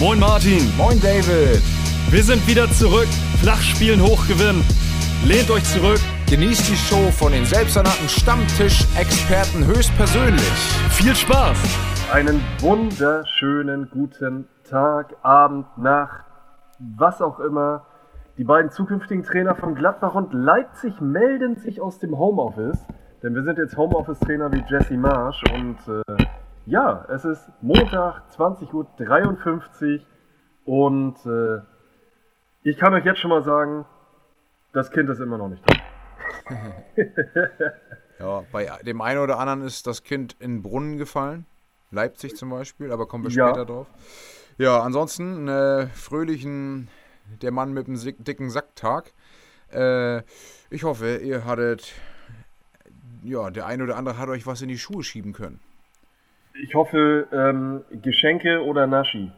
Moin Martin. Moin David. Wir sind wieder zurück. Flachspielen hochgewinnen. Lehnt euch zurück. Genießt die Show von den selbsternannten Stammtisch-Experten höchstpersönlich. Viel Spaß. Einen wunderschönen guten Tag, Abend, Nacht, was auch immer. Die beiden zukünftigen Trainer von Gladbach und Leipzig melden sich aus dem Homeoffice. Denn wir sind jetzt Homeoffice-Trainer wie Jesse Marsch. Und äh, ja, es ist Montag, 20.53 Uhr. Und äh, ich kann euch jetzt schon mal sagen, das Kind ist immer noch nicht dran. ja, bei dem einen oder anderen ist das Kind in den Brunnen gefallen. Leipzig zum Beispiel, aber kommen wir Ja. später drauf. Ja, ansonsten äh, fröhlichen der Mann mit dem dicken Sacktag. Äh, ich hoffe, ihr hattet, ja, der eine oder andere hat euch was in die Schuhe schieben können. Ich hoffe, ähm, Geschenke oder Naschi.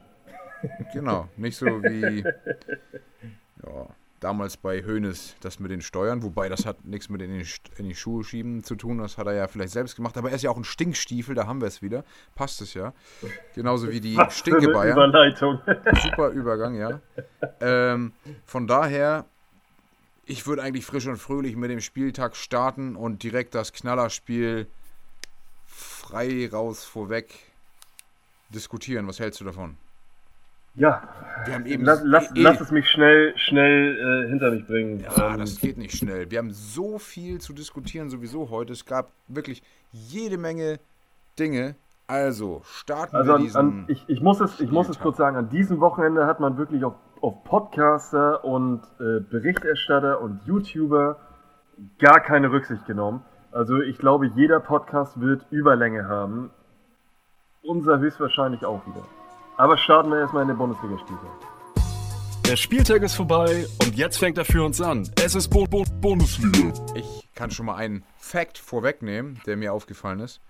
Genau, nicht so wie ja, damals bei Hoeneß das mit den Steuern, wobei das hat nichts mit in die, in die Schuhe schieben zu tun, das hat er ja vielleicht selbst gemacht, aber er ist ja auch ein Stinkstiefel, da haben wir es wieder, passt es ja. Genauso wie die Was für eine Stinke Bayern. Überleitung. Super Übergang, ja. Ähm, von daher, ich würde eigentlich frisch und fröhlich mit dem Spieltag starten und direkt das Knallerspiel frei raus vorweg diskutieren. Was hältst du davon? ja, Wir haben eben lass, lass, eh- lass es mich schnell, schnell äh, hinter mich bringen. Ja, Ähm, das geht nicht schnell. Wir haben so viel zu diskutieren sowieso heute. Es gab wirklich jede Menge Dinge. Also, starten Also wir an, diesen... an, ich, ich muss es, ich muss es kurz sagen, an diesem Wochenende hat man wirklich auf, auf Podcaster und äh, Berichterstatter und YouTuber gar keine Rücksicht genommen. Also ich glaube, jeder Podcast wird Überlänge haben. Unser höchstwahrscheinlich auch wieder. Aber starten wir erstmal in den Bundesligaspieltag. Der Spieltag ist vorbei und jetzt fängt er für uns an. Es ist Bo Bo Bundesliga. Ich kann schon mal einen Fact vorwegnehmen, der mir aufgefallen ist.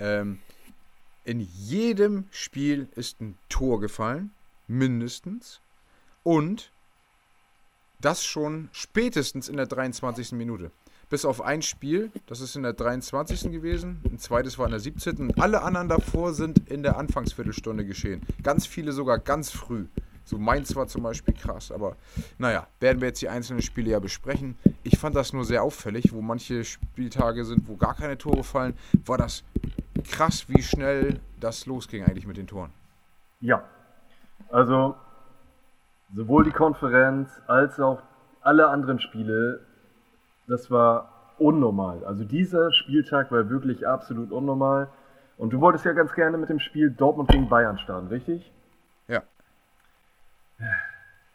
Ähm, in jedem Spiel ist ein Tor gefallen, mindestens. Und das schon spätestens in der 23. Minute. Bis auf ein Spiel, das ist in der 23. gewesen, ein zweites war in der 17. Und alle anderen davor sind in der Anfangsviertelstunde geschehen. Ganz viele sogar ganz früh. So Mainz war zum Beispiel krass, aber naja, werden wir jetzt die einzelnen Spiele ja besprechen. Ich fand das nur sehr auffällig, wo manche Spieltage sind, wo gar keine Tore fallen, war das krass, wie schnell das losging eigentlich mit den Toren. Ja, also sowohl die Konferenz als auch alle anderen Spiele, das war unnormal. Also dieser Spieltag war wirklich absolut unnormal. Und du wolltest ja ganz gerne mit dem Spiel Dortmund gegen Bayern starten, richtig? Ja.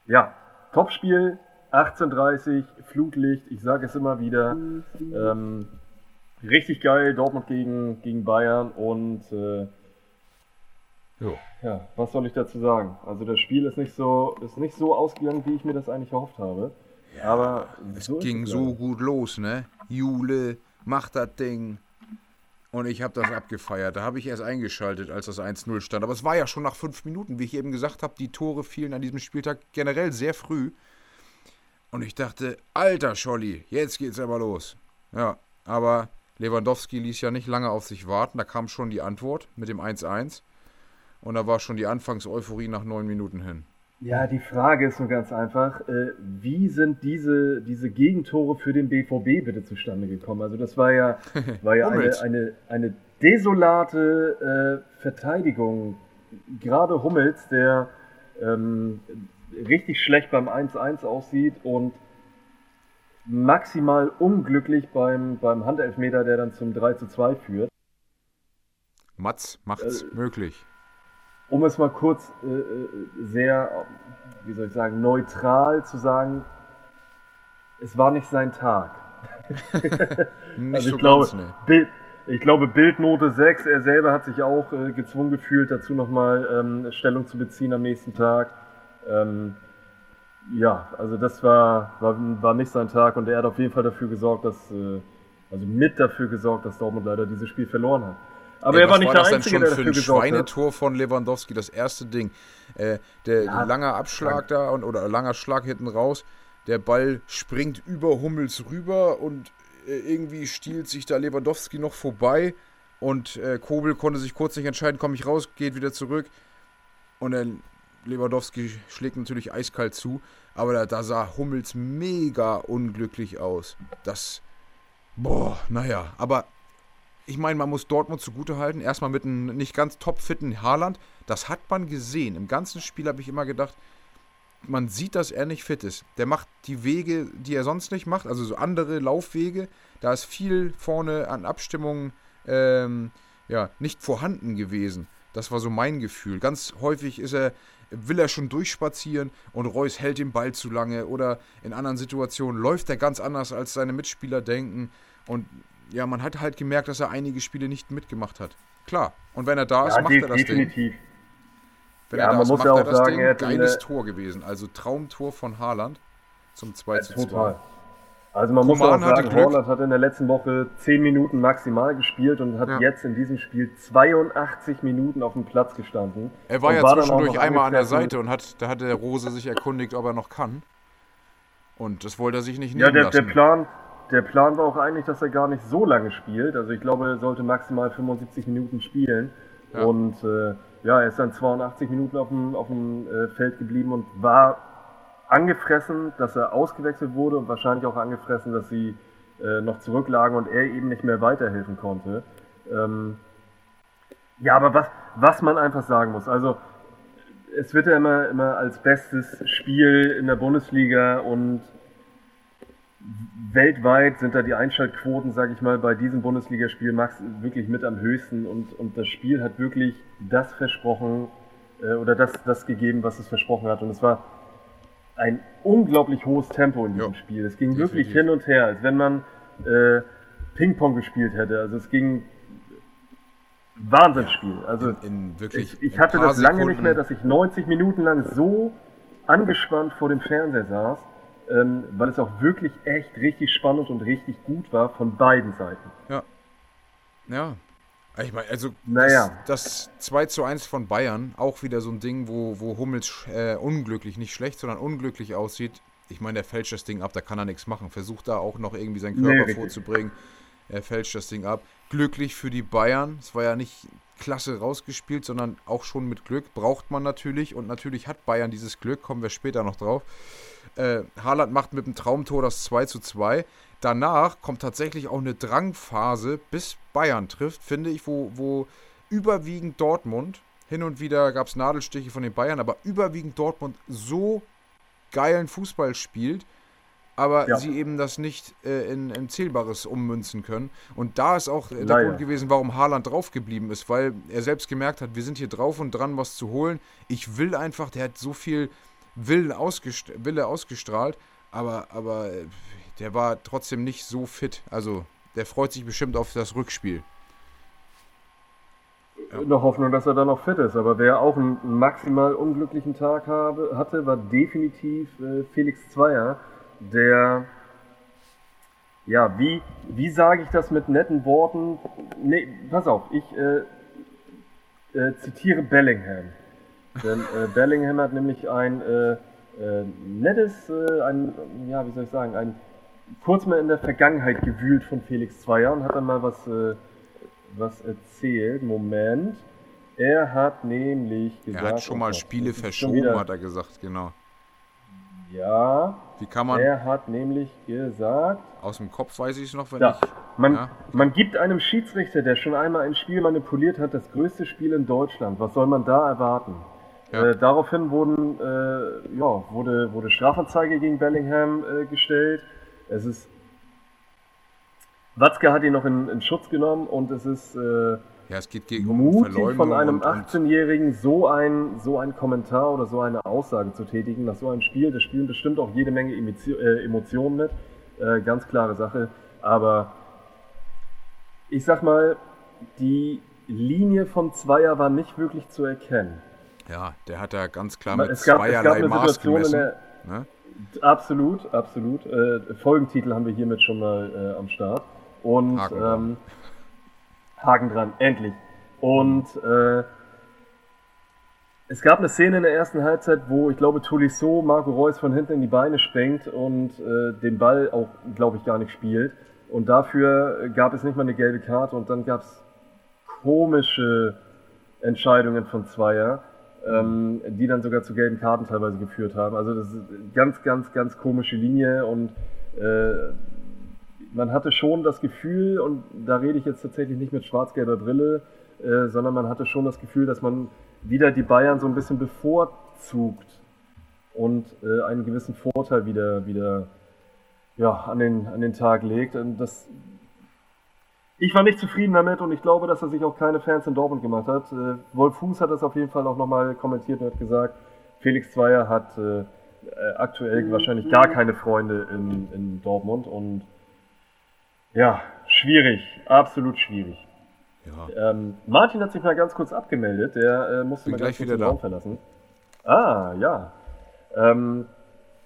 Ja, Topspiel, 18:30, Flutlicht, ich sage es immer wieder. Ähm, richtig geil, Dortmund gegen, gegen Bayern und äh, ja, was soll ich dazu sagen? Also das Spiel ist nicht so, ist nicht so ausgegangen, wie ich mir das eigentlich erhofft habe. Aber Es so ging so gut los, ne? Jule, macht das Ding. Und ich habe das abgefeiert. Da habe ich erst eingeschaltet, als das 1-0 stand. Aber es war ja schon nach fünf Minuten, wie ich eben gesagt habe. Die Tore fielen an diesem Spieltag generell sehr früh. Und ich dachte, alter Scholli, jetzt geht's aber los. Ja, aber Lewandowski ließ ja nicht lange auf sich warten. Da kam schon die Antwort mit dem 1-1. Und da war schon die Anfangseuphorie nach neun Minuten hin. Ja, die Frage ist nur ganz einfach, äh, wie sind diese, diese Gegentore für den BVB bitte zustande gekommen? Also das war ja, war ja eine, eine, eine desolate äh, Verteidigung. Gerade Hummels, der ähm, richtig schlecht beim 1-1 aussieht und maximal unglücklich beim, beim Handelfmeter, der dann zum 3-2 führt. Mats macht's möglich. Um es mal kurz äh, äh, sehr, wie soll ich sagen, neutral zu sagen, es war nicht sein Tag. Nicht Also so ich, glaube, ganz, ne. Bild, ich glaube, Bildnote 6, er selber hat sich auch äh, gezwungen gefühlt, dazu nochmal ähm, Stellung zu beziehen am nächsten Tag. Ähm, ja, also das war, war, war nicht sein Tag und er hat auf jeden Fall dafür gesorgt, dass, äh, also mit dafür gesorgt, dass Dortmund leider dieses Spiel verloren hat. Aber Ey, er war nicht war der das denn Einzige, schon der für dafür ein gesorgt hat. Schweinetor von Lewandowski, das erste Ding. Äh, der Ja, lange Abschlag da und, oder langer Schlag hinten raus. Der Ball springt über Hummels rüber und äh, irgendwie stiehlt sich da Lewandowski noch vorbei. Und äh, Kobel konnte sich kurz nicht entscheiden, komme ich raus, geht wieder zurück. Und dann Lewandowski schlägt natürlich eiskalt zu, aber da, da sah Hummels mega unglücklich aus. Das, boah, naja, aber ich meine, man muss Dortmund zugutehalten. Erstmal mit einem nicht ganz topfitten Haaland. Das hat man gesehen. Im ganzen Spiel habe ich immer gedacht, man sieht, dass er nicht fit ist. Der macht die Wege, die er sonst nicht macht, also so andere Laufwege. Da ist viel vorne an Abstimmungen ähm, ja, nicht vorhanden gewesen. Das war so mein Gefühl. Ganz häufig ist er, will er schon durchspazieren und Reus hält den Ball zu lange oder in anderen Situationen läuft er ganz anders, als seine Mitspieler denken. Und ja, man hat halt gemerkt, dass er einige Spiele nicht mitgemacht hat. Klar. Und wenn er da ist, macht er das definitiv. Ding. Wenn Ja, er da man ist, muss macht ja er auch das sagen, Ding. er Geiles der- Tor gewesen. Also Traumtor von Haaland zum 2 zu 2. Total. Also man muss Coman auch sagen. Horland hat in der letzten Woche 10 Minuten maximal gespielt und hat Ja. jetzt in diesem Spiel 82 Minuten auf dem Platz gestanden. Er war ja auch zwischendurch einmal an der. Seite und hat, da hat der Rose sich erkundigt, ob er noch kann. Und das wollte er sich nicht Ja, nehmen der, der, lassen. Plan, der Plan war auch eigentlich, dass er gar nicht so lange spielt. Also ich glaube, er sollte maximal 75 Minuten spielen. Ja. Und äh, ja, er ist dann 82 Minuten auf dem, auf dem äh, Feld geblieben und war angefressen, dass er ausgewechselt wurde und wahrscheinlich auch angefressen, dass sie äh, noch zurücklagen und er eben nicht mehr weiterhelfen konnte. Ähm, ja, aber was, was man einfach sagen muss, also es wird ja immer, immer als bestes Spiel in der Bundesliga und weltweit sind da die Einschaltquoten, sage ich mal, bei diesem Bundesligaspiel Max wirklich mit am höchsten und, und das Spiel hat wirklich das versprochen äh, oder das, das gegeben, was es versprochen hat. Und es war ein unglaublich hohes Tempo in diesem Jo, Spiel. Es ging definitiv. wirklich hin und her, als wenn man äh, Ping-Pong gespielt hätte. Also es ging Wahnsinnsspiel. Also in, in wirklich ich, ich hatte das lange nicht Sekunden- mehr, dass ich 90 Minuten lang so angespannt vor dem Fernseher saß, ähm, weil es auch wirklich echt richtig spannend und richtig gut war von beiden Seiten. Ja. Ich meine, also Naja. das, das 2 zu 1 von Bayern, auch wieder so ein Ding, wo, wo Hummels äh, unglücklich, nicht schlecht, sondern unglücklich aussieht. Ich meine, der fälscht das Ding ab, da kann er nichts machen. Versucht da auch noch irgendwie seinen Nee, Körper richtig. vorzubringen. Er fälscht das Ding ab. Glücklich für die Bayern. Es war ja nicht klasse rausgespielt, sondern auch schon mit Glück. Braucht man natürlich. Und natürlich hat Bayern dieses Glück, kommen wir später noch drauf. Äh, Haaland macht mit dem Traumtor das 2 zu 2. Danach kommt tatsächlich auch eine Drangphase, bis Bayern trifft, finde ich, wo, wo überwiegend Dortmund, hin und wieder gab es Nadelstiche von den Bayern, aber überwiegend Dortmund so geilen Fußball spielt, aber Ja. sie eben das nicht äh, in, in Zählbares ummünzen können. Und da ist auch äh, der Leider. Grund gewesen, warum Haaland draufgeblieben ist, weil er selbst gemerkt hat, wir sind hier drauf und dran, was zu holen. Ich will einfach, der hat so viel Willen ausgest Wille ausgestrahlt, aber, aber äh, der war trotzdem nicht so fit. Also der freut sich bestimmt auf das Rückspiel. Ja. Noch Hoffnung, dass er dann noch fit ist. Aber wer auch einen maximal unglücklichen Tag habe, hatte, war definitiv äh, Felix Zweier, der, ja, wie, wie sage ich das mit netten Worten? Nee, pass auf, ich äh, äh, zitiere Bellingham. Denn äh, Bellingham hat nämlich ein äh, äh, nettes, äh, ein, ja, wie soll ich sagen, ein kurz mal in der Vergangenheit gewühlt von Felix Zweier und hat dann mal was, äh, was erzählt. Moment. Er hat nämlich gesagt. Er hat schon mal oh, Spiele verschoben, wieder- hat er gesagt, genau. Ja, Wie kann man, er hat nämlich gesagt. aus dem Kopf weiß ich es noch, wenn Ja, ich. man, Ja. man gibt einem Schiedsrichter, der schon einmal ein Spiel manipuliert hat, das größte Spiel in Deutschland. Was soll man da erwarten? Ja. Äh, daraufhin wurden, äh, ja, wurde, wurde Strafanzeige gegen Bellingham äh, gestellt. Es ist. Watzke hat ihn noch in, in Schutz genommen und es ist äh, Ja, es geht gegen mutig von einem und, und 18-Jährigen so ein, so ein Kommentar oder so eine Aussage zu tätigen nach so einem Spiel. Das spielen bestimmt auch jede Menge Emotio äh, Emotionen mit. Äh, ganz klare Sache. Aber ich sag mal, die Linie von Zweier war nicht wirklich zu erkennen. Ja, der hat da ganz klar mit es, gab, es gab zweierlei eine Maß Situation in gemessen. der, Ne? Absolut, absolut. Äh, Folgentitel haben wir hiermit schon mal äh, am Start. Und Haken dran. ähm, Haken dran, endlich. Und äh, es gab eine Szene in der ersten Halbzeit, wo ich glaube Tolisso Marco Reus von hinten in die Beine sprengt und äh, den Ball auch, glaube ich, gar nicht spielt. Und dafür gab es nicht mal eine gelbe Karte und dann gab es komische Entscheidungen von Zweier. Ähm, die dann sogar zu gelben Karten teilweise geführt haben. Also das ist eine ganz, ganz, ganz komische Linie und äh, man hatte schon das Gefühl, und da rede ich jetzt tatsächlich nicht mit schwarz-gelber Brille, äh, sondern man hatte schon das Gefühl, dass man wieder die Bayern so ein bisschen bevorzugt und äh, einen gewissen Vorteil wieder, wieder ja, an, den, an den Tag legt. Und das, ich war nicht zufrieden damit und ich glaube, dass er sich auch keine Fans in Dortmund gemacht hat. Äh, Wolf Fuß hat das auf jeden Fall auch nochmal kommentiert und hat gesagt, Felix Zweier hat äh, äh aktuell wahrscheinlich gar keine Freunde in, in Dortmund und ja, schwierig, absolut schwierig. Ja. Ähm, Martin hat sich mal ganz kurz abgemeldet, der äh, musste Bin mal gleich wieder den. Raum verlassen. Ah, ja. Ähm,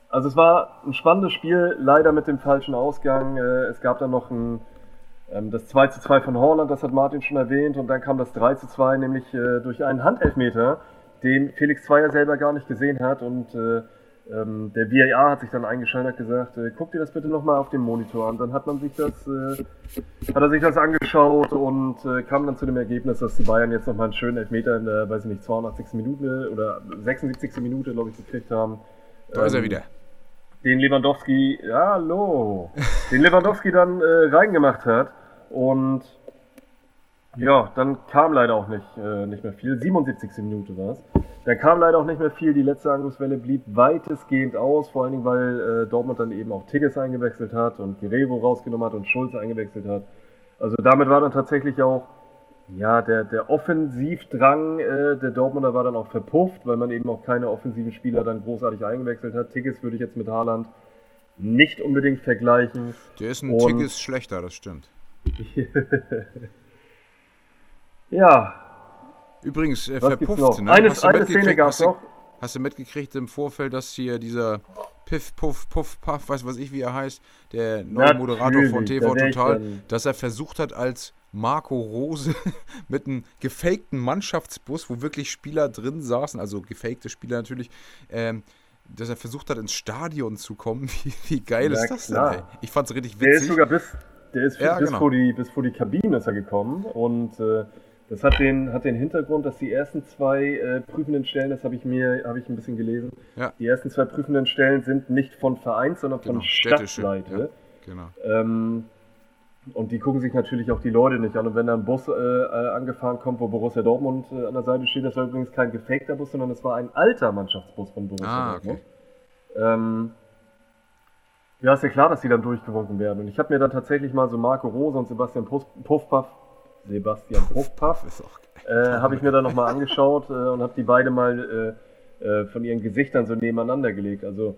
also es war ein spannendes Spiel, leider mit dem falschen Ausgang. Äh, es gab dann noch ein, das 2 zu 2 von Holland, das hat Martin schon erwähnt, und dann kam das 3 zu 2, nämlich äh, durch einen Handelfmeter, den Felix Zweier selber gar nicht gesehen hat und äh, ähm, der VAR hat sich dann eingeschaltet und gesagt, äh, guck dir das bitte nochmal auf dem Monitor an. Dann hat man sich das, äh, hat er sich das angeschaut und äh, kam dann zu dem Ergebnis, dass die Bayern jetzt nochmal einen schönen Elfmeter in der, weiß ich nicht, 82. Minute oder 76. Minute, glaube ich, gekriegt haben. Da ist er Ähm, wieder. Den Lewandowski, ja, hallo, den Lewandowski dann reingemacht hat und ja, dann kam leider auch nicht, äh, nicht mehr viel. 77. Minute war es. Dann kam leider auch nicht mehr viel. Die letzte Angriffswelle blieb weitestgehend aus, vor allen Dingen, weil äh, Dortmund dann eben auch Tigges eingewechselt hat und Guerrero rausgenommen hat und Schulze eingewechselt hat. Also damit war dann tatsächlich auch ja, der, der Offensivdrang äh, der Dortmunder war dann auch verpufft, weil man eben auch keine offensiven Spieler dann großartig eingewechselt hat. Tigges würde ich jetzt mit Haaland nicht unbedingt vergleichen. Der ist ein Tickes schlechter, das stimmt. Ja, Übrigens, äh, verpufft, noch? ne? Eine, Hast du eine mitgekriegt- Szene gab es noch. Hast du mitgekriegt im Vorfeld, dass hier dieser Piff, Puff, Puff, Puff, weiß was ich, wie er heißt, der neue Moderator von TV Total, dass er versucht hat, als Marco Rose mit einem gefakten Mannschaftsbus, wo wirklich Spieler drin saßen, also gefakte Spieler natürlich, ähm, dass er versucht hat, ins Stadion zu kommen. Wie, wie geil Na ist das klar. denn, ey? Ich fand's richtig Der ist witzig. sogar bis, der ist Ja, bis, genau. vor die, bis vor die Kabine ist er gekommen und äh, das hat den, hat den Hintergrund, dass die ersten zwei äh, prüfenden Stellen, das habe ich mir, habe ich ein bisschen gelesen, Ja. die ersten zwei prüfenden Stellen sind nicht von Vereins, sondern von Genau, städtische, Stadtseite. Genau. Ähm, und die gucken sich natürlich auch die Leute nicht an. Und wenn da ein Bus äh, äh, angefahren kommt, wo Borussia Dortmund äh, an der Seite steht, das war übrigens kein gefakter Bus, sondern das war ein alter Mannschaftsbus von Borussia Ah, Dortmund. Ähm, ja, ist ja klar, dass die dann durchgewunken werden. Und ich habe mir dann tatsächlich mal so Marco Rose und Sebastian Puff, Puffpaff, Sebastian Puffpaff, äh, habe ich mir dann nochmal angeschaut äh, und habe die beide mal äh, äh, von ihren Gesichtern so nebeneinander gelegt. Also,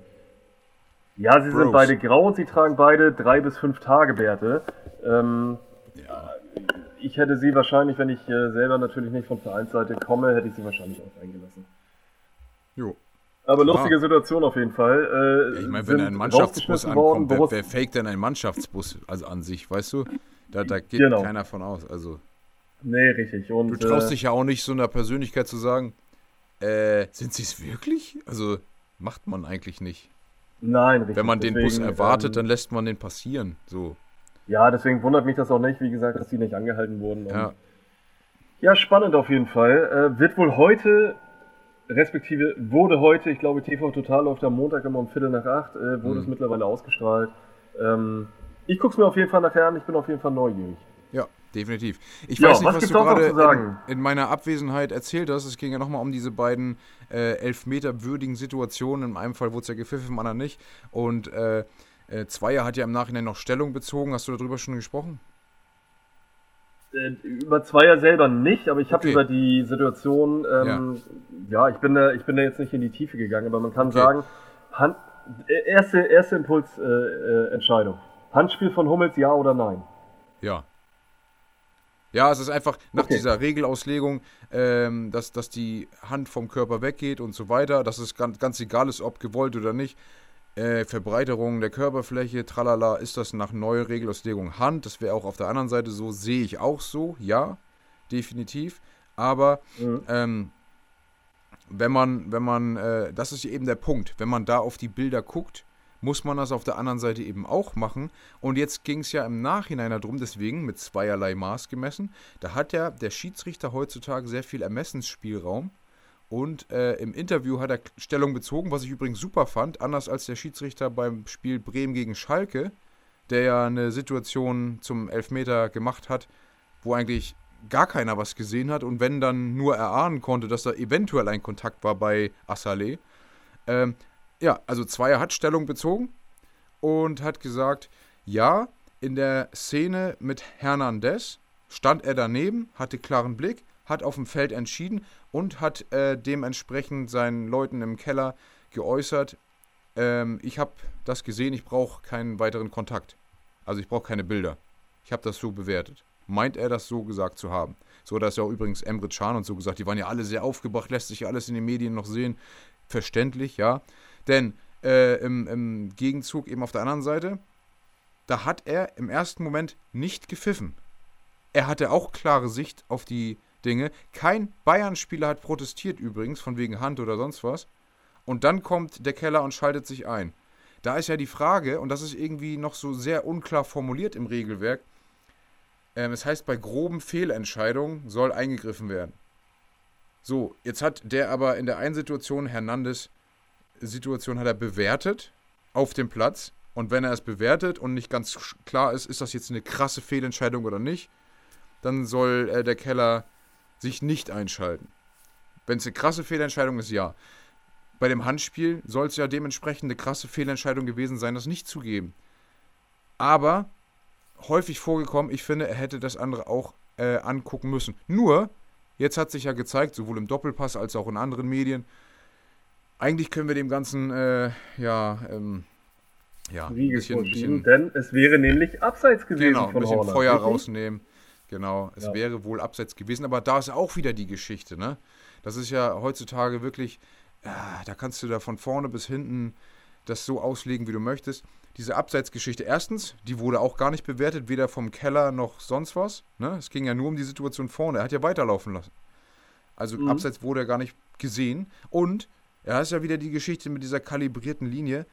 ja, sie sind Bros. beide grau und sie tragen beide drei bis fünf Tage Bärte. Ähm, Ja. ich hätte sie wahrscheinlich, wenn ich äh, selber natürlich nicht von Vereinsseite komme, hätte ich sie wahrscheinlich auch eingelassen. Jo. Aber lustige Situation auf jeden Fall. Äh, Ja, ich meine, wenn ein Mannschaftsbus worden, ankommt, wer, wer fake denn ein Mannschaftsbus also an sich, weißt du? Da, da geht Genau. keiner von aus. Also, Nee, richtig. Und, du traust äh, dich ja auch nicht so einer Persönlichkeit zu sagen, äh, sind sie es wirklich? Also, macht man eigentlich nicht. Nein, richtig. Wenn man den Bus Deswegen, erwartet, ähm, dann lässt man den passieren. So. Ja, deswegen wundert mich das auch nicht, wie gesagt, dass die nicht angehalten wurden. Ja. Ja, spannend auf jeden Fall. Äh, wird wohl heute, respektive wurde heute, ich glaube, TV Total läuft am Montag immer um Viertel nach acht, äh, wurde Mhm. es mittlerweile ausgestrahlt. Ähm, ich gucke es mir auf jeden Fall nachher an, ich bin auf jeden Fall neugierig. Ja, definitiv. Ich Ja, weiß nicht, was was, du gerade in, in meiner Abwesenheit erzählt hast. Es ging ja nochmal um diese beiden äh, Elfmeter-würdigen Situationen. In einem Fall wurde es ja gepfiffen, im anderen nicht. Und äh, äh, Zweier hat ja im Nachhinein noch Stellung bezogen. Hast du darüber schon gesprochen? Äh, über Zweier selber nicht, aber ich habe Okay. über die Situation, ähm, ja. ich, bin da, ich bin da jetzt nicht in die Tiefe gegangen, aber man kann Okay. sagen, Hand, äh, erste, erste Impulsentscheidung. Äh, Entscheidung. Handspiel von Hummels, ja oder nein? Ja. Ja, es ist einfach nach Okay. dieser Regelauslegung, ähm, dass, dass die Hand vom Körper weggeht und so weiter, dass es ganz, ganz egal ist, ob gewollt oder nicht. Äh, Verbreiterung der Körperfläche, tralala, ist das nach neuer Regelauslegung Hand. Das wäre auch auf der anderen Seite so, sehe ich auch so, ja, definitiv. Aber Mhm. ähm, wenn man, wenn man, äh, das ist eben der Punkt, wenn man da auf die Bilder guckt, muss man das auf der anderen Seite eben auch machen. Und jetzt ging es ja im Nachhinein darum, deswegen mit zweierlei Maß gemessen. Da hat ja der Schiedsrichter heutzutage sehr viel Ermessensspielraum. Und äh, im Interview hat er Stellung bezogen, was ich übrigens super fand, anders als der Schiedsrichter beim Spiel Bremen gegen Schalke, der ja eine Situation zum Elfmeter gemacht hat, wo eigentlich gar keiner was gesehen hat und wenn dann nur erahnen konnte, dass da eventuell ein Kontakt war bei Assalé. Ähm, ja, also Zweier hat Stellung bezogen und hat gesagt, ja, in der Szene mit Hernandez stand er daneben, hatte klaren Blick, hat auf dem Feld entschieden und hat äh, dementsprechend seinen Leuten im Keller geäußert, ähm, ich habe das gesehen, ich brauche keinen weiteren Kontakt. Also ich brauche keine Bilder. Ich habe das so bewertet. Meint er das so gesagt zu haben? So, da ist ja auch übrigens Emre Can und so gesagt, die waren ja alle sehr aufgebracht, lässt sich ja alles in den Medien noch sehen. Verständlich, ja. Denn äh, im, im Gegenzug eben auf der anderen Seite, da hat er im ersten Moment nicht gepfiffen. Er hatte auch klare Sicht auf die Dinge. Kein Bayern-Spieler hat protestiert übrigens, von wegen Hand oder sonst was. Und dann kommt der Keller und schaltet sich ein. Da ist ja die Frage, und das ist irgendwie noch so sehr unklar formuliert im Regelwerk, ähm, es heißt, bei groben Fehlentscheidungen soll eingegriffen werden. So, jetzt hat der aber in der einen Situation, Hernandez Situation hat er bewertet auf dem Platz. Und wenn er es bewertet und nicht ganz klar ist, ist das jetzt eine krasse Fehlentscheidung oder nicht, dann soll äh, der Keller sich nicht einschalten. Wenn es eine krasse Fehlentscheidung ist, ja. Bei dem Handspiel soll es ja dementsprechend eine krasse Fehlentscheidung gewesen sein, das nicht zu geben. Aber häufig vorgekommen, ich finde, er hätte das andere auch äh, angucken müssen. Nur, jetzt hat sich ja gezeigt, sowohl im Doppelpass als auch in anderen Medien, eigentlich können wir dem Ganzen, äh, ja, ähm, ja, ein bisschen, bisschen, denn es wäre nämlich abseits gewesen genau, von ein bisschen Horner, Feuer rausnehmen. Genau, es ja. wäre wohl abseits gewesen, aber da ist auch wieder die Geschichte, ne? Das ist ja heutzutage wirklich, äh, da kannst du da von vorne bis hinten das so auslegen, wie du möchtest. Diese Abseitsgeschichte, erstens, die wurde auch gar nicht bewertet, weder vom Keller noch sonst was. Ne? Es ging ja nur um die Situation vorne. Er hat ja weiterlaufen lassen. Also mhm. Abseits wurde er gar nicht gesehen. Und er ist ja wieder die Geschichte mit dieser kalibrierten Linie.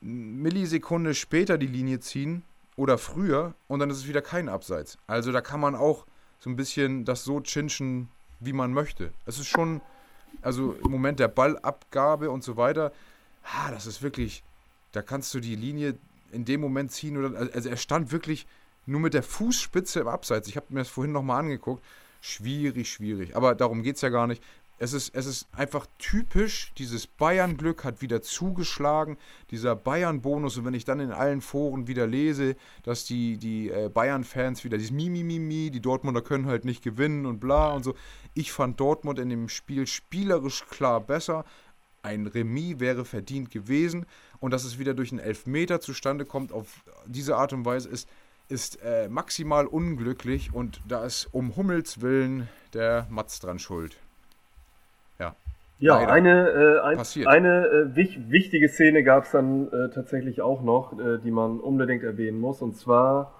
Millisekunde später die Linie ziehen oder früher und dann ist es wieder kein Abseits. Also da kann man auch so ein bisschen das so chinchen, wie man möchte. Es ist schon, also im Moment der Ballabgabe und so weiter, ah, das ist wirklich, da kannst du die Linie in dem Moment ziehen oder, also er stand wirklich nur mit der Fußspitze im Abseits. Ich habe mir das vorhin nochmal angeguckt. Schwierig, schwierig. Aber darum geht es ja gar nicht. Es ist, es ist einfach typisch, dieses Bayern-Glück hat wieder zugeschlagen, dieser Bayern-Bonus. Und wenn ich dann in allen Foren wieder lese, dass die, die äh, Bayern-Fans wieder dieses Mi, Mi, Mi, Mi, die Dortmunder können halt nicht gewinnen und bla und so. Ich fand Dortmund in dem Spiel spielerisch klar besser. Ein Remis wäre verdient gewesen. Und dass es wieder durch einen Elfmeter zustande kommt, auf diese Art und Weise, ist, ist äh, maximal unglücklich. Und da ist um Hummels Willen der Matz dran schuld. Ja, Leider. eine, äh, ein, eine äh, wich, wichtige Szene gab es dann äh, tatsächlich auch noch, äh, die man unbedingt erwähnen muss. Und zwar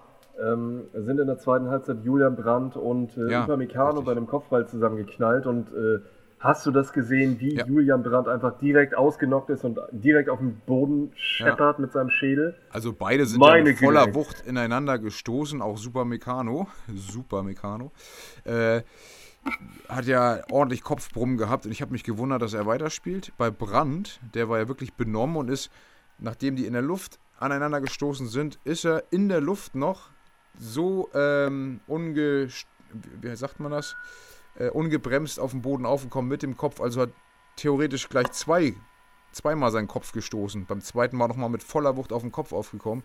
ähm, sind in der zweiten Halbzeit Julian Brandt und äh, ja, Upamecano bei einem Kopfball zusammengeknallt. Und äh, hast du das gesehen, wie ja. Julian Brandt einfach direkt ausgenockt ist und direkt auf den Boden scheppert ja. mit seinem Schädel? Also beide sind ja mit voller. Wucht ineinander gestoßen, auch Super Meccano. Super Meccano. Äh, hat ja ordentlich Kopfbrummen gehabt und ich habe mich gewundert, dass er weiterspielt. Bei Brandt, der war ja wirklich benommen und ist, nachdem die in der Luft aneinander gestoßen sind, ist er in der Luft noch so ähm, unge, wie sagt man das? Äh, ungebremst auf den Boden aufgekommen mit dem Kopf, also hat theoretisch gleich zwei, zweimal seinen Kopf gestoßen. Beim zweiten Mal nochmal mit voller Wucht auf den Kopf aufgekommen.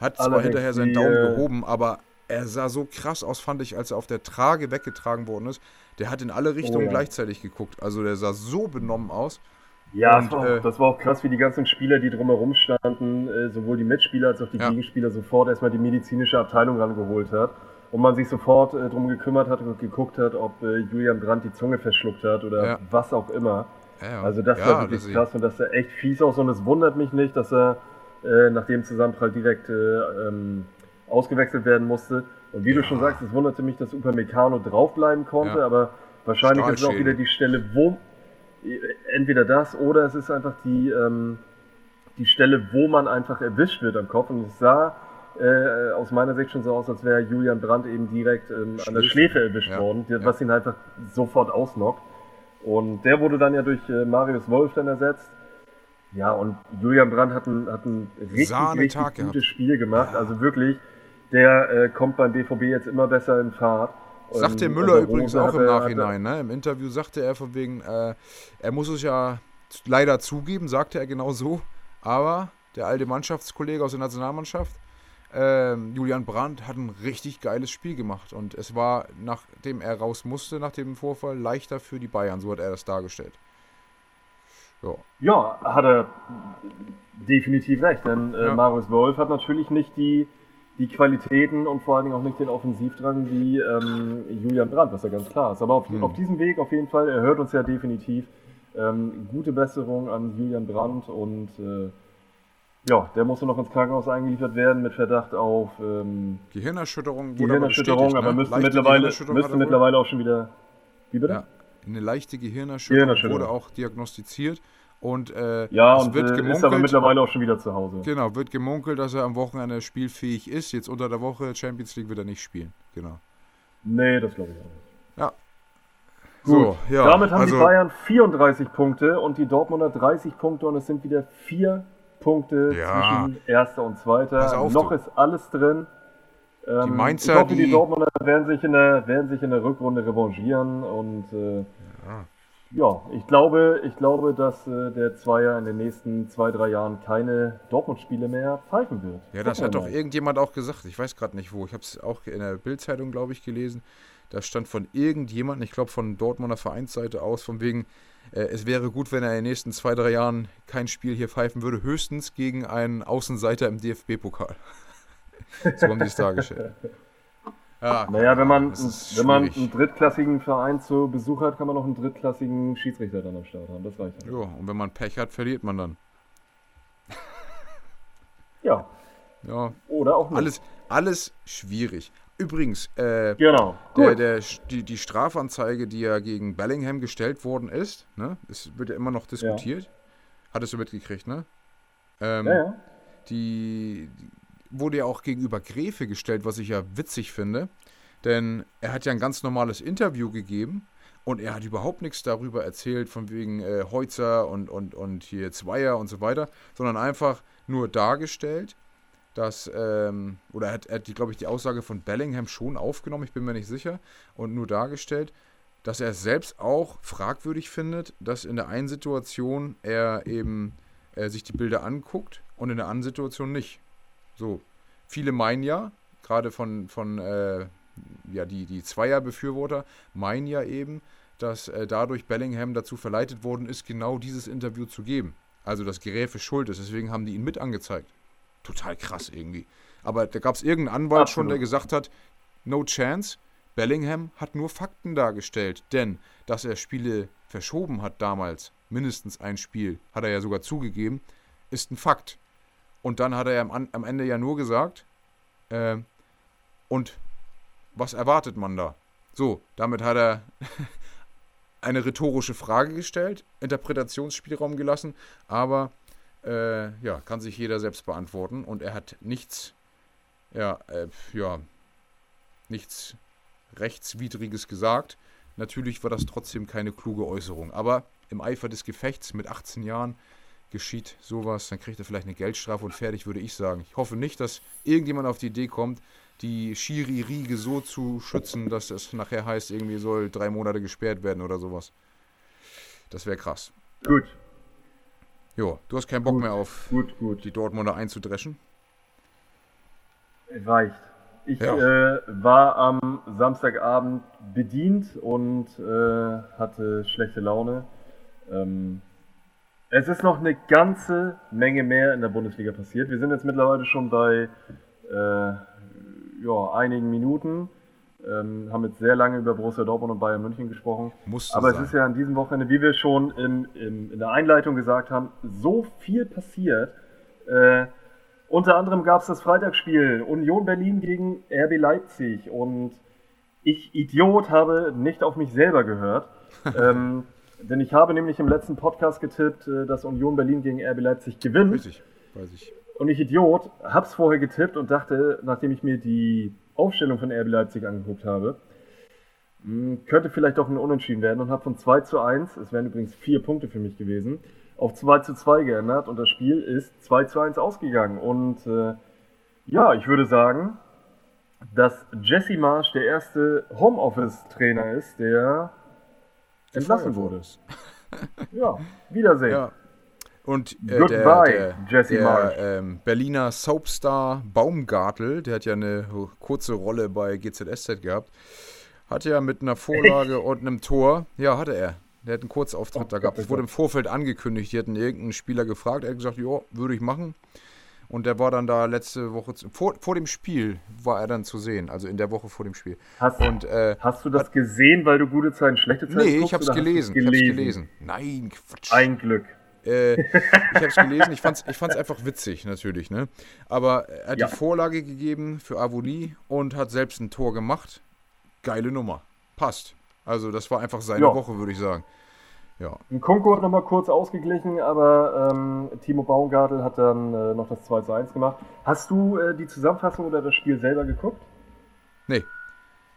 Hat zwar Allerdings hinterher seinen Daumen äh, gehoben, aber er sah so krass aus, fand ich, als er auf der Trage weggetragen worden ist. Der hat in alle Richtungen oh, ja. gleichzeitig geguckt. Also der sah so benommen aus. Ja, und, das, war auch, äh, das, war auch, krass, wie die ganzen Spieler, die drumherum standen, äh, sowohl die Mitspieler als auch die ja. Gegenspieler sofort erstmal die medizinische Abteilung rangeholt hat. Und man sich sofort äh, drum gekümmert hat und geguckt hat, ob äh, Julian Brandt die Zunge verschluckt hat oder ja. was auch immer. Also das war wirklich krass und das sah echt fies aus und es wundert mich nicht, dass er äh, nach dem Zusammenprall direkt äh, ähm, ausgewechselt werden musste. Und wie ja. du schon sagst, es wunderte mich, dass Upamecano draufbleiben konnte, ja. aber wahrscheinlich ist es auch wieder die Stelle, wo entweder das oder es ist einfach die, ähm, die Stelle, wo man einfach erwischt wird am Kopf. Und es sah äh, aus meiner Sicht schon so aus, als wäre Julian Brandt eben direkt ähm, an der Schläfe erwischt ja. worden, was ihn einfach sofort ausnockt. Und der wurde dann ja durch äh, Marius Wolf dann ersetzt. Ja, und Julian Brandt hat ein, hat ein richtig, richtig gutes gehabt. Spiel gemacht. Also wirklich, der äh, kommt beim BVB jetzt immer besser in Fahrt. Sagt der Müller unter übrigens auch im Nachhinein, ne? Im Interview sagte er von wegen, äh, er muss es ja leider zugeben, sagte er genau so, aber der alte Mannschaftskollege aus der Nationalmannschaft, ähm, Julian Brandt, hat ein richtig geiles Spiel gemacht und es war, nachdem er raus musste, nach dem Vorfall, leichter für die Bayern, so hat er das dargestellt. Ja, Ja, hat er definitiv recht, denn äh, Ja. Marius Wolf hat natürlich nicht die, die Qualitäten und vor allen Dingen auch nicht den Offensivdrang wie ähm, Julian Brandt, was ja ganz klar ist. Aber auf, Hm. auf diesem Weg auf jeden Fall, er hört uns ja definitiv. Ähm, gute Besserung an Julian Brandt und äh, ja, der musste noch ins Krankenhaus eingeliefert werden mit Verdacht auf ähm, Gehirnerschütterung Gehirnerschütterung, aber ne? müsste mittlerweile, müsste er mittlerweile auch schon wieder. Wie bitte? Ja, eine leichte Gehirnerschütterung, Gehirnerschütterung. wurde auch diagnostiziert und äh, Ja, es und wird äh, ist gemunkelt, aber mittlerweile auch schon wieder zu Hause. Genau, wird gemunkelt, dass er am Wochenende spielfähig ist. Jetzt unter der Woche Champions League wird er nicht spielen. Genau. Nee, das glaube ich auch nicht. Ja. Gut, So, ja, damit haben also- die Bayern 34 Punkte und die Dortmunder 30 Punkte und es sind wieder vier Punkte Ja. zwischen Erster und Zweiter. Auf, Noch du. ist alles drin. Ähm, Die Mainzer, ich hoffe, die, die- Dortmunder werden sich, in der, werden sich in der Rückrunde revanchieren und äh, ja. Ich glaube, ich glaube, dass äh, der Zweier in den nächsten zwei, drei Jahren keine Dortmund-Spiele mehr pfeifen wird. Ja, das hat doch irgendjemand auch gesagt. Ich weiß gerade nicht wo. Ich habe es auch in der Bildzeitung, glaube ich, gelesen. Da stand von irgendjemandem, ich glaube von Dortmunder Vereinsseite aus, von wegen, äh, es wäre gut, wenn er in den nächsten zwei, drei Jahren kein Spiel hier pfeifen würde, höchstens gegen einen Außenseiter im DFB-Pokal. so haben die es dargestellt. Ja, Naja, wenn man, wenn man einen drittklassigen Verein zu Besuch hat, kann man auch einen drittklassigen Schiedsrichter dann am Start haben. Das reicht. Ja, und wenn man Pech hat, verliert man dann. Ja, Ja, oder auch nicht. alles, alles schwierig. Übrigens, äh, Genau. der, der, die, die Strafanzeige, die ja gegen Bellingham gestellt worden ist, ne, es wird ja immer noch diskutiert. Hattest du mitgekriegt, ne? Ähm, ja, ja. die, die wurde ja auch gegenüber Gräfe gestellt, was ich ja witzig finde. Denn er hat ja ein ganz normales Interview gegeben und er hat überhaupt nichts darüber erzählt, von wegen äh, Heutzer und, und, und hier Zweier und so weiter, sondern einfach nur dargestellt, dass, ähm, oder er hat, hat glaube ich, die Aussage von Bellingham schon aufgenommen, ich bin mir nicht sicher, und nur dargestellt, dass er es selbst auch fragwürdig findet, dass in der einen Situation er eben äh, sich die Bilder anguckt und in der anderen Situation nicht. So, viele meinen ja, gerade von, von äh, ja, die, die Zweier-Befürworter meinen ja eben, dass äh, dadurch Bellingham dazu verleitet worden ist, genau dieses Interview zu geben. Also, dass Gräfe schuld ist. Deswegen haben die ihn mit angezeigt. Total krass irgendwie. Aber da gab es irgendeinen Anwalt schon, Absolut. der gesagt hat, no chance. Bellingham hat nur Fakten dargestellt. Denn, dass er Spiele verschoben hat damals, mindestens ein Spiel, hat er ja sogar zugegeben, ist ein Fakt. Und dann hat er am, am Ende ja nur gesagt, äh, und was erwartet man da? So, damit hat er eine rhetorische Frage gestellt, Interpretationsspielraum gelassen, aber äh, ja, kann sich jeder selbst beantworten und er hat nichts, ja, äh, ja, nichts rechtswidriges gesagt. Natürlich war das trotzdem keine kluge Äußerung, aber im Eifer des Gefechts mit 18 Jahren geschieht sowas, dann kriegt er vielleicht eine Geldstrafe und fertig, würde ich sagen. Ich hoffe nicht, dass irgendjemand auf die Idee kommt, die Schiri-Riege so zu schützen, dass es nachher heißt, irgendwie soll drei Monate gesperrt werden oder sowas. Das wäre krass. Gut, Jo, du hast keinen Bock Gut. mehr auf gut, gut. die Dortmunder einzudreschen? Reicht. Ich Ja. äh, war am Samstagabend bedient und äh, hatte schlechte Laune. Ähm, es ist noch eine ganze Menge mehr in der Bundesliga passiert. Wir sind jetzt mittlerweile schon bei äh, ja, einigen Minuten. Ähm, haben jetzt sehr lange über Borussia Dortmund und Bayern München gesprochen. Musste Aber sein. es ist ja an diesem Wochenende, wie wir schon im, im, in der Einleitung gesagt haben, so viel passiert. Äh, unter anderem gab es das Freitagsspiel Union Berlin gegen RB Leipzig und ich, Idiot, habe nicht auf mich selber gehört. ähm, denn ich habe nämlich im letzten Podcast getippt, äh, dass Union Berlin gegen RB Leipzig gewinnt. Richtig, weiß ich. Und ich Idiot, hab's vorher getippt und dachte, nachdem ich mir die Aufstellung von RB Leipzig angeguckt habe, Hm, könnte vielleicht auch ein Unentschieden werden und habe von 2 zu 1, es wären übrigens vier Punkte für mich gewesen, auf 2 zu 2 geändert und das Spiel ist 2 zu 1 ausgegangen. Und äh, ja, ich würde sagen, dass Jesse Marsch der erste Homeoffice-Trainer ist, der entlassen wurde. ja, Wiedersehen. Ja. Und äh, Goodbye, der, der, Jesse der ähm, Berliner Soapstar Baumgartel, der hat ja eine kurze Rolle bei GZSZ gehabt, hat ja mit einer Vorlage und einem Tor, ja, hatte er. Der hat einen Kurzauftritt Oh, da gehabt. Es wurde im Vorfeld angekündigt. Die hatten irgendeinen Spieler gefragt. Er hat gesagt, ja, würde ich machen. Und der war dann da letzte Woche, zu, vor, vor dem Spiel war er dann zu sehen. Also in der Woche vor dem Spiel. Hast, Und äh, hast du das gesehen, weil du gute Zeiten, schlechte Zeiten nee, guckst, ich hab's du's gelesen. Ich hab's gelesen. Nein, Quatsch. Ein Glück. Äh, ich habe es gelesen, ich fand's, ich fand's einfach witzig, natürlich, ne? Aber er hat Ja. die Vorlage gegeben für Avoli und hat selbst ein Tor gemacht. Geile Nummer. Passt. Also, das war einfach seine Ja. Woche, würde ich sagen. Ja. Ein Kunko hat nochmal kurz ausgeglichen, aber ähm, Timo Baumgartel hat dann äh, noch das 2 zu 1 gemacht. Hast du äh, die Zusammenfassung oder das Spiel selber geguckt? Nee.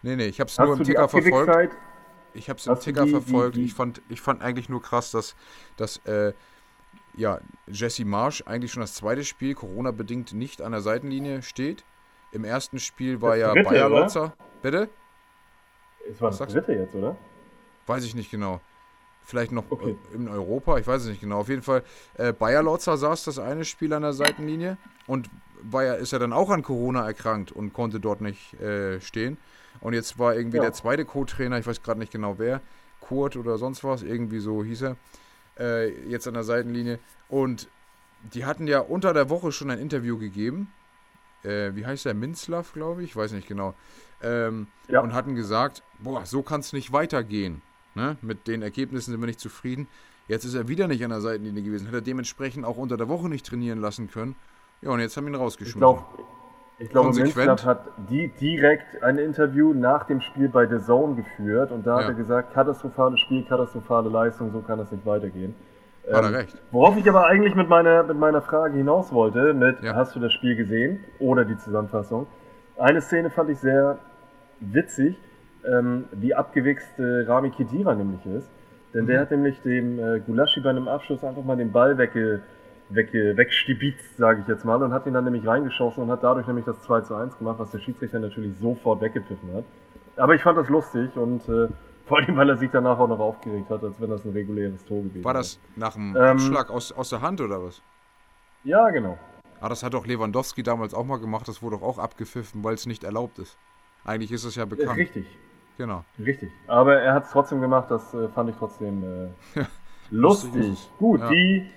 Nee, nee, ich habe es nur im die Ticker verfolgt. Ich habe es im Ticker die- die- verfolgt. die- Ich, fand, ich fand eigentlich nur krass, dass, dass äh, ja, Jesse Marsch eigentlich schon das zweite Spiel Corona-bedingt nicht an der Seitenlinie steht. Im ersten Spiel war Das ja dritte, Bayer? Lotzer. Bitte? Es war Was das dritte jetzt, oder? Weiß ich nicht genau. Vielleicht noch Okay. äh, in Europa, ich weiß es nicht genau. Auf jeden Fall, äh, Bayer Lotzer saß das eine Spiel an der Seitenlinie und Bayer ist ja dann auch an Corona erkrankt und konnte dort nicht äh, stehen. Und jetzt war irgendwie Ja. der zweite Co-Trainer, ich weiß gerade nicht genau wer, Kurt oder sonst was, irgendwie so hieß er, äh, jetzt an der Seitenlinie. Und die hatten ja unter der Woche schon ein Interview gegeben. Äh, wie heißt der? Minzlaff, glaube ich, ich weiß nicht genau. Ähm, Ja. Und hatten gesagt, boah, so kann es nicht weitergehen. Ne? Mit den Ergebnissen sind wir nicht zufrieden. Jetzt ist er wieder nicht an der Seitenlinie gewesen. Hat er dementsprechend auch unter der Woche nicht trainieren lassen können. Ja, und jetzt haben wir ihn rausgeschmissen. ich glaube. Minzlaff hat die direkt ein Interview nach dem Spiel bei The Zone geführt und da Ja. hat er gesagt, katastrophales Spiel, katastrophale Leistung, so kann das nicht weitergehen. Hat er Ähm, recht. Worauf ich aber eigentlich mit meiner, mit meiner Frage hinaus wollte, mit Ja. hast du das Spiel gesehen oder die Zusammenfassung. Eine Szene fand ich sehr witzig, ähm, wie abgewichst äh, Rami Kedira nämlich ist. Denn der Mhm. hat nämlich dem äh, Gulaschi bei einem Abschluss einfach mal den Ball wegge, wegge, wegstibitzt, sage ich jetzt mal, und hat ihn dann nämlich reingeschossen und hat dadurch nämlich das 2 zu 1 gemacht, was der Schiedsrichter natürlich sofort weggepfiffen hat. Aber ich fand das lustig und äh, vor allem, weil er sich danach auch noch aufgeregt hat, als wenn das ein reguläres Tor gewesen War wäre. das nach dem Ähm, Abschlag aus, aus der Hand oder was? Ja, genau. Ah, das hat doch Lewandowski damals auch mal gemacht. Das wurde doch auch abgepfiffen, weil es nicht erlaubt ist. Eigentlich ist es ja bekannt. richtig. Genau. Richtig. Aber er hat es trotzdem gemacht, das äh, fand ich trotzdem äh, Lustig. Gut, Ja. die,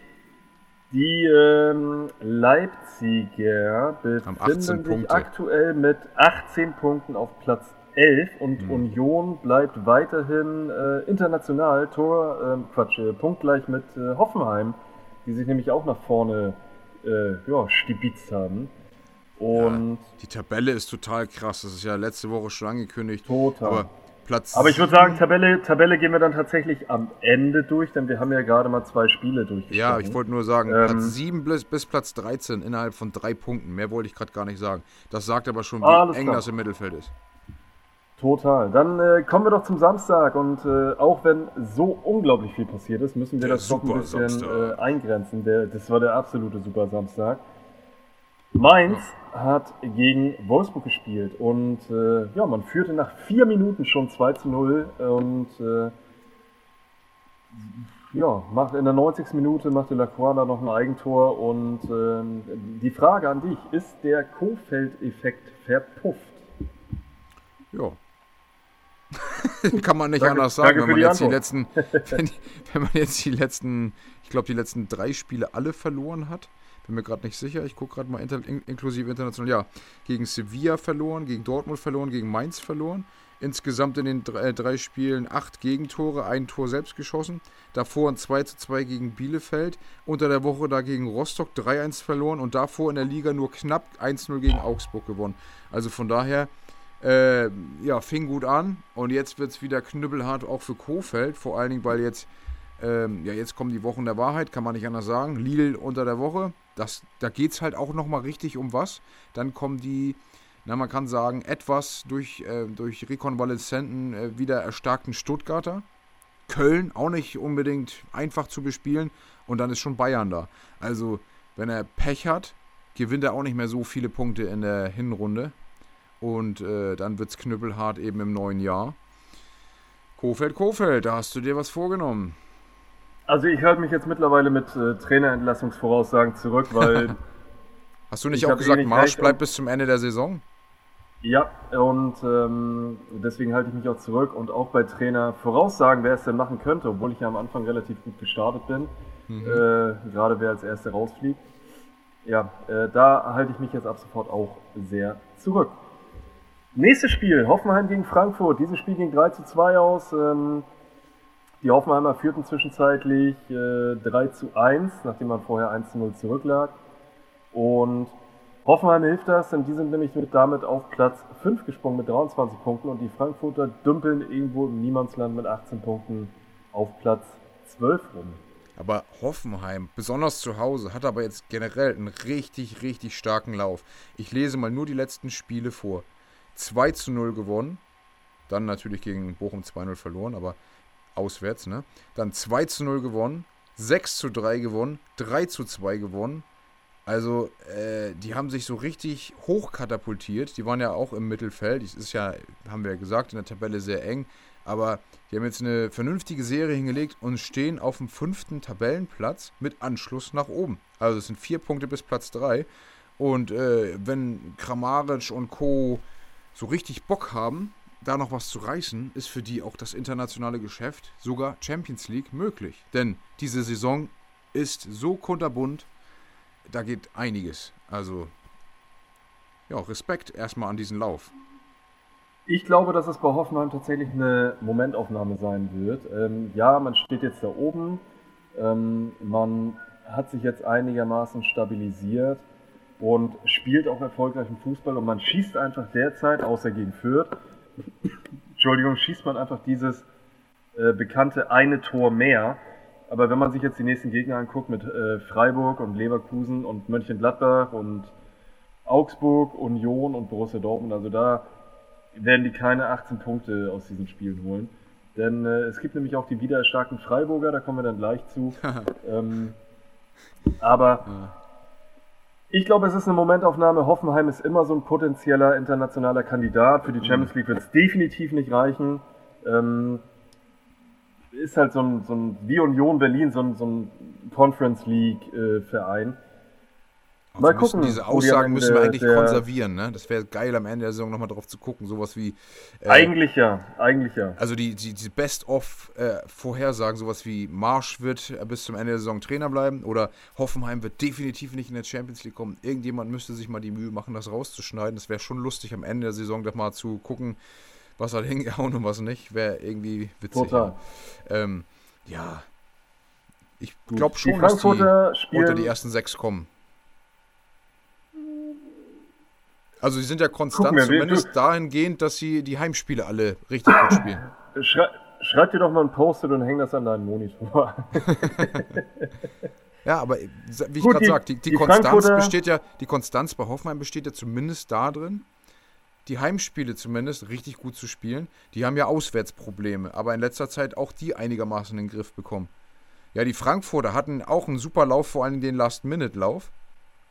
die ähm, Leipziger befinden 18 sich Punkte. aktuell mit 18 Punkten auf Platz 11 und Mhm. Union bleibt weiterhin äh, international Tor, ähm, Quatsch, äh, punktgleich mit äh, Hoffenheim, die sich nämlich auch nach vorne äh, ja, stibitzt haben. Und Die Tabelle ist total krass. Das ist ja letzte Woche schon angekündigt. total. Aber Platz. Aber ich würde sagen, Tabelle, Tabelle gehen wir dann tatsächlich am Ende durch, denn wir haben ja gerade mal zwei Spiele durchgespielt. Ja, ich wollte nur sagen, Ähm, Platz 7 bis, bis Platz 13 innerhalb von drei Punkten. Mehr wollte ich gerade gar nicht sagen. Das sagt aber schon, wie eng klar. das im Mittelfeld ist. Total. Dann äh, kommen wir doch zum Samstag und äh, auch wenn so unglaublich viel passiert ist, müssen wir Der das doch ein Super bisschen Samstag. äh, eingrenzen. Der, das war der absolute Super Samstag. Mainz hat gegen Wolfsburg gespielt und äh, ja, man führte nach vier Minuten schon 2 zu 0 und äh, ja, macht in der 90. Minute machte Lacroix da noch ein Eigentor und ähm, die Frage an dich, ist der Kofeld-Effekt verpufft? Ja. Kann man nicht Danke- anders sagen, wenn man jetzt die letzten, wenn, wenn man jetzt die letzten, ich glaube die letzten drei Spiele alle verloren hat. Bin mir gerade nicht sicher. Ich gucke gerade mal inter, in, inklusive international. Ja, gegen Sevilla verloren, gegen Dortmund verloren, gegen Mainz verloren. Insgesamt in den drei, drei Spielen acht Gegentore, ein Tor selbst geschossen. Davor ein 2 zu 2 gegen Bielefeld. Unter der Woche da gegen Rostock 3-1 verloren und davor in der Liga nur knapp 1-0 gegen Augsburg gewonnen. Also von daher, äh, ja, fing gut an und jetzt wird es wieder knüppelhart auch für Kofeld, vor allen Dingen, weil jetzt, ähm, ja, jetzt kommen die Wochen der Wahrheit, kann man nicht anders sagen. Lille unter der Woche, das, da geht es halt auch nochmal richtig um was. Dann kommen die Na, man kann sagen, etwas durch, äh, durch Rekonvaleszenten äh, wieder erstarkten Stuttgarter. Köln auch nicht unbedingt einfach zu bespielen. Und dann ist schon Bayern da. Also, wenn er Pech hat, gewinnt er auch nicht mehr so viele Punkte in der Hinrunde. Und äh, dann wird es knüppelhart eben im neuen Jahr. Kofeld, Kofeld, da hast du dir was vorgenommen. Also ich halte mich jetzt mittlerweile mit äh, Trainerentlassungsvoraussagen zurück, weil... hast du nicht auch gesagt, eh nicht Marsch bleibt bis zum Ende der Saison? Ja, und ähm, deswegen halte ich mich auch zurück und auch bei Trainer voraussagen, wer es denn machen könnte, obwohl ich ja am Anfang relativ gut gestartet bin, mhm. äh, gerade wer als Erster rausfliegt. Ja, äh, da halte ich mich jetzt ab sofort auch sehr zurück. Nächstes Spiel, Hoffenheim gegen Frankfurt. Dieses Spiel ging 3 zu 2 aus. Ähm, die Hoffenheimer führten zwischenzeitlich äh, 3 zu 1, nachdem man vorher 1 zu 0 zurücklag. Und Hoffenheim hilft das, denn die sind nämlich damit auf Platz 5 gesprungen mit 23 Punkten und die Frankfurter dümpeln irgendwo im Niemandsland mit 18 Punkten auf Platz 12 rum. Aber Hoffenheim, besonders zu Hause, hat aber jetzt generell einen richtig, richtig starken Lauf. Ich lese mal nur die letzten Spiele vor. 2 zu 0 gewonnen, dann natürlich gegen Bochum 2-0 verloren, aber auswärts, ne? Dann 2 zu 0 gewonnen, 6 zu 3 gewonnen, 3 zu 2 gewonnen. Also, äh, die haben sich so richtig hochkatapultiert. Die waren ja auch im Mittelfeld. Das ist ja, haben wir ja gesagt, in der Tabelle sehr eng. Aber die haben jetzt eine vernünftige Serie hingelegt und stehen auf dem fünften Tabellenplatz mit Anschluss nach oben. Also, es sind vier Punkte bis Platz 3. Und äh, wenn Kramaric und Co. so richtig Bock haben, da noch was zu reißen, ist für die auch das internationale Geschäft, sogar Champions League, möglich. Denn diese Saison ist so kunterbunt, da geht einiges. Also, ja, Respekt erstmal an diesen Lauf. Ich glaube, dass es bei Hoffenheim tatsächlich eine Momentaufnahme sein wird. Ähm, ja, man steht jetzt da oben. Ähm, man hat sich jetzt einigermaßen stabilisiert und spielt auch erfolgreichen Fußball und man schießt einfach derzeit, außer gegen Fürth, Entschuldigung, schießt man einfach dieses äh, bekannte eine Tor mehr. Aber wenn man sich jetzt die nächsten Gegner anguckt mit äh, Freiburg und Leverkusen und Mönchengladbach und Augsburg, Union und Borussia Dortmund, also da werden die keine 18 Punkte aus diesen Spielen holen. Denn äh, es gibt nämlich auch die wieder starken Freiburger, da kommen wir dann gleich zu. ähm, aber ich glaube, es ist eine Momentaufnahme. Hoffenheim ist immer so ein potenzieller internationaler Kandidat. Für die Champions League wird es definitiv nicht reichen. Ähm, ist halt so ein, so ein, wie Union Berlin, so ein, so ein Conference League-Verein. Äh, Mal gucken. Diese Aussagen müssen wir eigentlich konservieren, ne? Das wäre geil, am Ende der Saison nochmal drauf zu gucken. Sowas wie. Äh, eigentlich ja, eigentlich ja. Also die, die, die Best-of-Vorhersagen, äh, sowas wie Marsch wird äh, bis zum Ende der Saison Trainer bleiben oder Hoffenheim wird definitiv nicht in der Champions League kommen. Irgendjemand müsste sich mal die Mühe machen, das rauszuschneiden. Das wäre schon lustig, am Ende der Saison doch mal zu gucken, was hat hingehauen und was nicht. Wäre irgendwie witzig. Total. Ähm, ja. Ich glaube schon, dass die unter die ersten sechs kommen. Also sie sind ja konstant, mir, zumindest dahingehend, dass sie die Heimspiele alle richtig gut spielen. Schrei, schreib dir doch mal ein Post-it und häng das an deinen Monitor. ja, aber wie ich gerade sagte, die, die, die Konstanz besteht ja, die Konstanz bei Hoffenheim besteht ja zumindest darin, die Heimspiele zumindest richtig gut zu spielen. Die haben ja Auswärtsprobleme, aber in letzter Zeit auch die einigermaßen in den Griff bekommen. Ja, die Frankfurter hatten auch einen super Lauf, vor allem den Last-Minute-Lauf.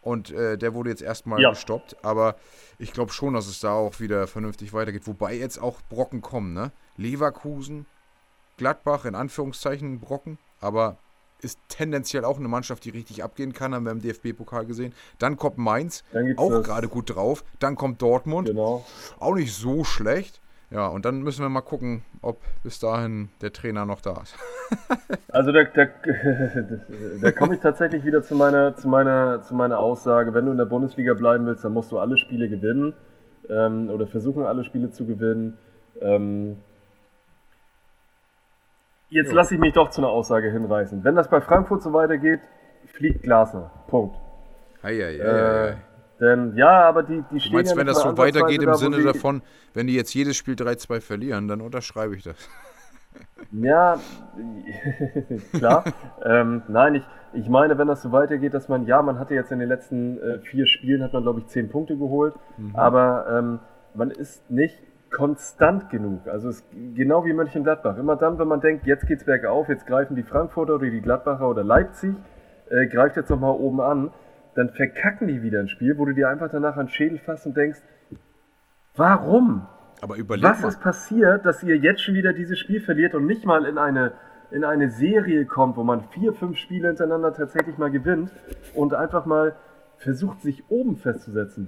Und äh, der wurde jetzt erstmal ja. gestoppt. Aber ich glaube schon, dass es da auch wieder vernünftig weitergeht. Wobei jetzt auch Brocken kommen, ne? Leverkusen, Gladbach, in Anführungszeichen Brocken. Aber ist tendenziell auch eine Mannschaft, die richtig abgehen kann, haben wir im DFB-Pokal gesehen. Dann kommt Mainz, auch gerade gut drauf. Dann kommt Dortmund, genau. auch nicht so schlecht. Ja, und dann müssen wir mal gucken, ob bis dahin der Trainer noch da ist. also da, da, da komme ich tatsächlich wieder zu meiner, zu, meiner, zu meiner Aussage, wenn du in der Bundesliga bleiben willst, dann musst du alle Spiele gewinnen ähm, oder versuchen alle Spiele zu gewinnen. Ähm, jetzt lasse ich mich doch zu einer Aussage hinreißen. Wenn das bei Frankfurt so weitergeht, fliegt Glasner. Punkt. Ei, ei, ei, äh, denn ja, aber die, die stehen. Du meinst, ja wenn das so weitergeht im da, Sinne davon, wenn die jetzt jedes Spiel 3-2 verlieren, dann unterschreibe ich das. Ja, klar. ähm, nein, ich, ich meine, wenn das so weitergeht, dass man, ja, man hatte jetzt in den letzten äh, vier Spielen, hat man, glaube ich, zehn Punkte geholt, mhm. aber ähm, man ist nicht konstant genug. Also es, genau wie Mönchengladbach. Immer dann, wenn man denkt, jetzt geht's bergauf, jetzt greifen die Frankfurter oder die Gladbacher oder Leipzig, äh, greift jetzt nochmal oben an, dann verkacken die wieder ein Spiel, wo du dir einfach danach an den Schädel fasst und denkst, warum? Aber überleg Was mal. ist passiert, dass ihr jetzt schon wieder dieses Spiel verliert und nicht mal in eine, in eine Serie kommt, wo man vier, fünf Spiele hintereinander tatsächlich mal gewinnt und einfach mal versucht, sich oben festzusetzen.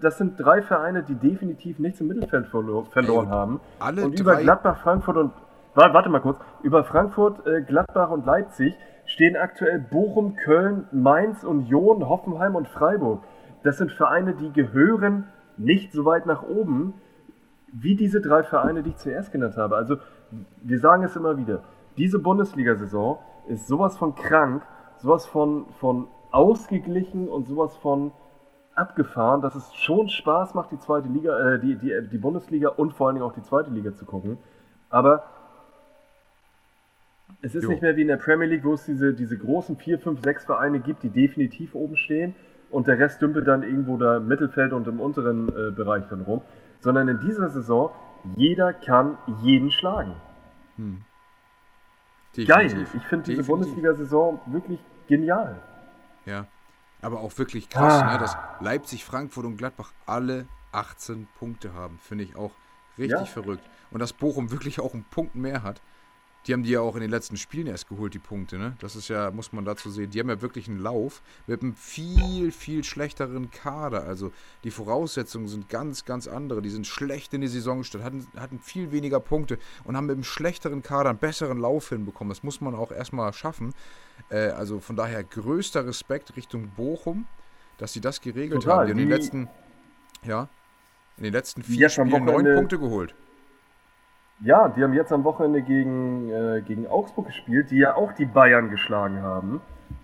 Das sind drei Vereine, die definitiv nichts im Mittelfeld verlo verloren haben. Alle und über. Gladbach, Frankfurt und warte mal kurz, über Frankfurt, äh, Gladbach und Leipzig stehen aktuell Bochum, Köln, Mainz, Union, Hoffenheim und Freiburg. Das sind Vereine, die gehören nicht so weit nach oben wie diese drei Vereine, die ich zuerst genannt habe. Also wir sagen es immer wieder, diese Bundesliga-Saison ist sowas von krank, sowas von, von ausgeglichen und sowas von abgefahren, dass es schon Spaß macht, die zweite Liga, äh, die, die, die Bundesliga und vor allen Dingen auch die zweite Liga zu gucken. Aber es ist jo. nicht mehr wie in der Premier League, wo es diese, diese großen vier, fünf, sechs Vereine gibt, die definitiv oben stehen und der Rest dümpelt dann irgendwo da im Mittelfeld und im unteren äh, Bereich dann rum. Sondern in dieser Saison, jeder kann jeden schlagen. Hm. Geil. Ich finde diese Bundesliga-Saison wirklich genial. Ja. Aber auch wirklich krass, ah. ne, dass Leipzig, Frankfurt und Gladbach alle 18 Punkte haben. Finde ich auch richtig ja. verrückt. Und dass Bochum wirklich auch einen Punkt mehr hat. Die haben die ja auch in den letzten Spielen erst geholt, die Punkte, ne? Das ist ja, muss man dazu sehen. Die haben ja wirklich einen Lauf mit einem viel, viel schlechteren Kader. Also die Voraussetzungen sind ganz, ganz andere. Die sind schlecht in die Saison gestartet, hatten, hatten viel weniger Punkte und haben mit einem schlechteren Kader einen besseren Lauf hinbekommen. Das muss man auch erstmal schaffen. Äh, also von daher größter Respekt Richtung Bochum, dass sie das geregelt Total, haben. Die haben in den letzten, ja, in den letzten vier Spielen neun Punkte geholt. Ja, die haben jetzt am Wochenende gegen, äh, gegen Augsburg gespielt, die ja auch die Bayern geschlagen haben.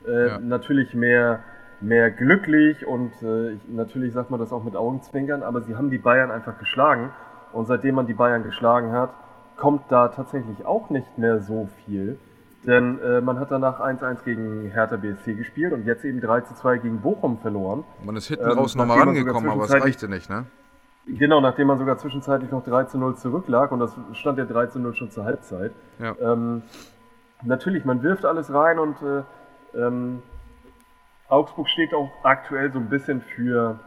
Äh, ja. Natürlich mehr, mehr glücklich und äh, ich, natürlich sagt man das auch mit Augenzwinkern, aber sie haben die Bayern einfach geschlagen. Und seitdem man die Bayern geschlagen hat, kommt da tatsächlich auch nicht mehr so viel. Denn äh, man hat danach 1-1 gegen Hertha BSC gespielt und jetzt eben 3-2 gegen Bochum verloren. Man ist hinten raus ähm, nochmal rangekommen, aber es reichte nicht, ne? Genau, nachdem man sogar zwischenzeitlich noch 3 zu 0 zurücklag und das stand ja 3 zu 0 schon zur Halbzeit. Ja. Ähm, natürlich, man wirft alles rein und äh, ähm, Augsburg steht auch aktuell so ein bisschen für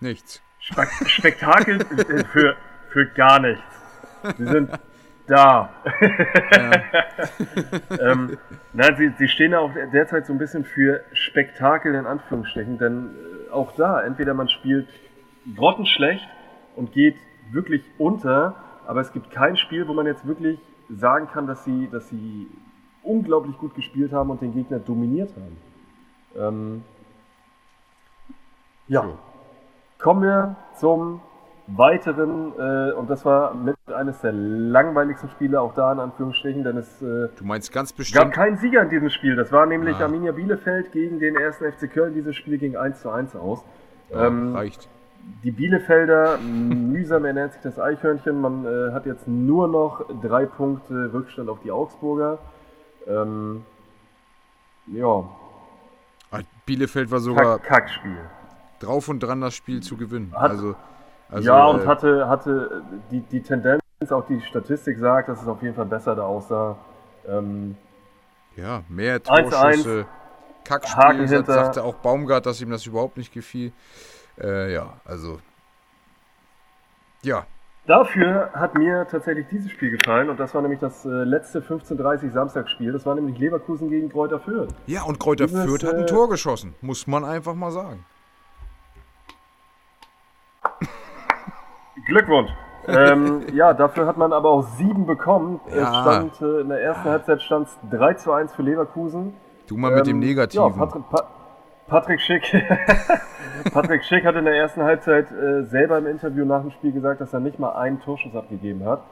nichts. Spe Spektakel äh, für, für gar nichts. Sie sind da. Ja. ähm, nein, sie, sie stehen auch derzeit so ein bisschen für Spektakel in Anführungsstrichen, denn äh, auch da, entweder man spielt grottenschlecht und geht wirklich unter, aber es gibt kein Spiel, wo man jetzt wirklich sagen kann, dass sie, dass sie unglaublich gut gespielt haben und den Gegner dominiert haben. Ähm, ja. So. Kommen wir zum weiteren, äh, und das war mit eines der langweiligsten Spiele, auch da in Anführungsstrichen, denn es äh, du meinst ganz bestimmt. gab keinen Sieger in diesem Spiel. Das war nämlich ah. Arminia Bielefeld gegen den ersten FC Köln. Dieses Spiel ging 1 zu 1 aus. Ja, ähm, reicht die Bielefelder, mühsam ernährt sich das Eichhörnchen. Man äh, hat jetzt nur noch drei Punkte Rückstand auf die Augsburger. Ähm, ja. Ah, Bielefeld war sogar Kack Kackspiel. drauf und dran, das Spiel zu gewinnen. Hat, also, also, ja, und äh, hatte, hatte die, die Tendenz, auch die Statistik sagt, dass es auf jeden Fall besser da aussah. Ähm, ja, mehr Torschüsse. Kackspiel, sagte auch Baumgart, dass ihm das überhaupt nicht gefiel. Äh, ja, also. Ja. Dafür hat mir tatsächlich dieses Spiel gefallen und das war nämlich das äh, letzte 15:30 Samstagsspiel. Das war nämlich Leverkusen gegen Kräuter Fürth. Ja, und Kräuter Dieses, Fürth hat ein äh, Tor geschossen, muss man einfach mal sagen. Glückwunsch. ähm, ja, dafür hat man aber auch sieben bekommen. Ja. Es stand, äh, in der ersten Halbzeit stand es 3 zu 1 für Leverkusen. Du mal mit ähm, dem Negativen. Ja, Patrick, pa Patrick Schick, Patrick Schick hat in der ersten Halbzeit äh, selber im Interview nach dem Spiel gesagt, dass er nicht mal einen Torschuss abgegeben hat.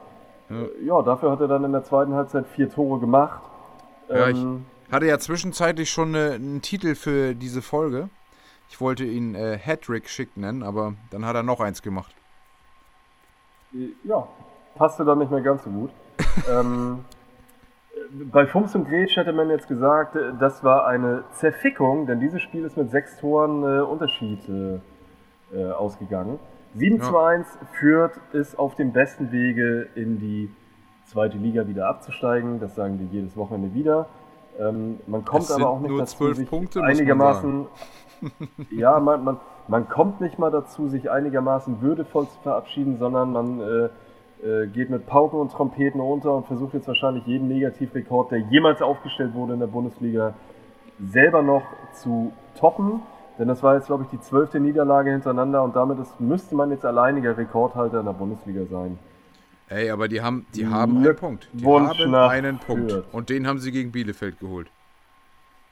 Ja, ja dafür hat er dann in der zweiten Halbzeit vier Tore gemacht. Ja, ähm, ich hatte ja zwischenzeitlich schon eine, einen Titel für diese Folge. Ich wollte ihn äh, Hattrick Schick nennen, aber dann hat er noch eins gemacht. Äh, ja, passte dann nicht mehr ganz so gut. ähm, bei Fums und Gretsch hätte man jetzt gesagt, äh, das war eine Zerfickung, denn dieses Spiel ist mit sechs Toren äh, Unterschied äh, äh ausgegangen. 7 ja. zu 1 führt ist auf dem besten Wege in die zweite Liga wieder abzusteigen. Das sagen wir jedes Wochenende wieder. Ähm, man kommt aber auch nicht dazu, sich Punkte, einigermaßen. Man ja, man, man, man kommt nicht mal dazu, sich einigermaßen würdevoll zu verabschieden, sondern man äh, äh, geht mit Pauken und Trompeten runter und versucht jetzt wahrscheinlich jeden Negativrekord, der jemals aufgestellt wurde in der Bundesliga, selber noch zu toppen. Denn das war jetzt, glaube ich, die zwölfte Niederlage hintereinander und damit ist, müsste man jetzt alleiniger Rekordhalter in der Bundesliga sein. Ey, aber die haben, die haben einen Punkt. Die Wunsch haben einen Punkt. Fürth. Und den haben sie gegen Bielefeld geholt.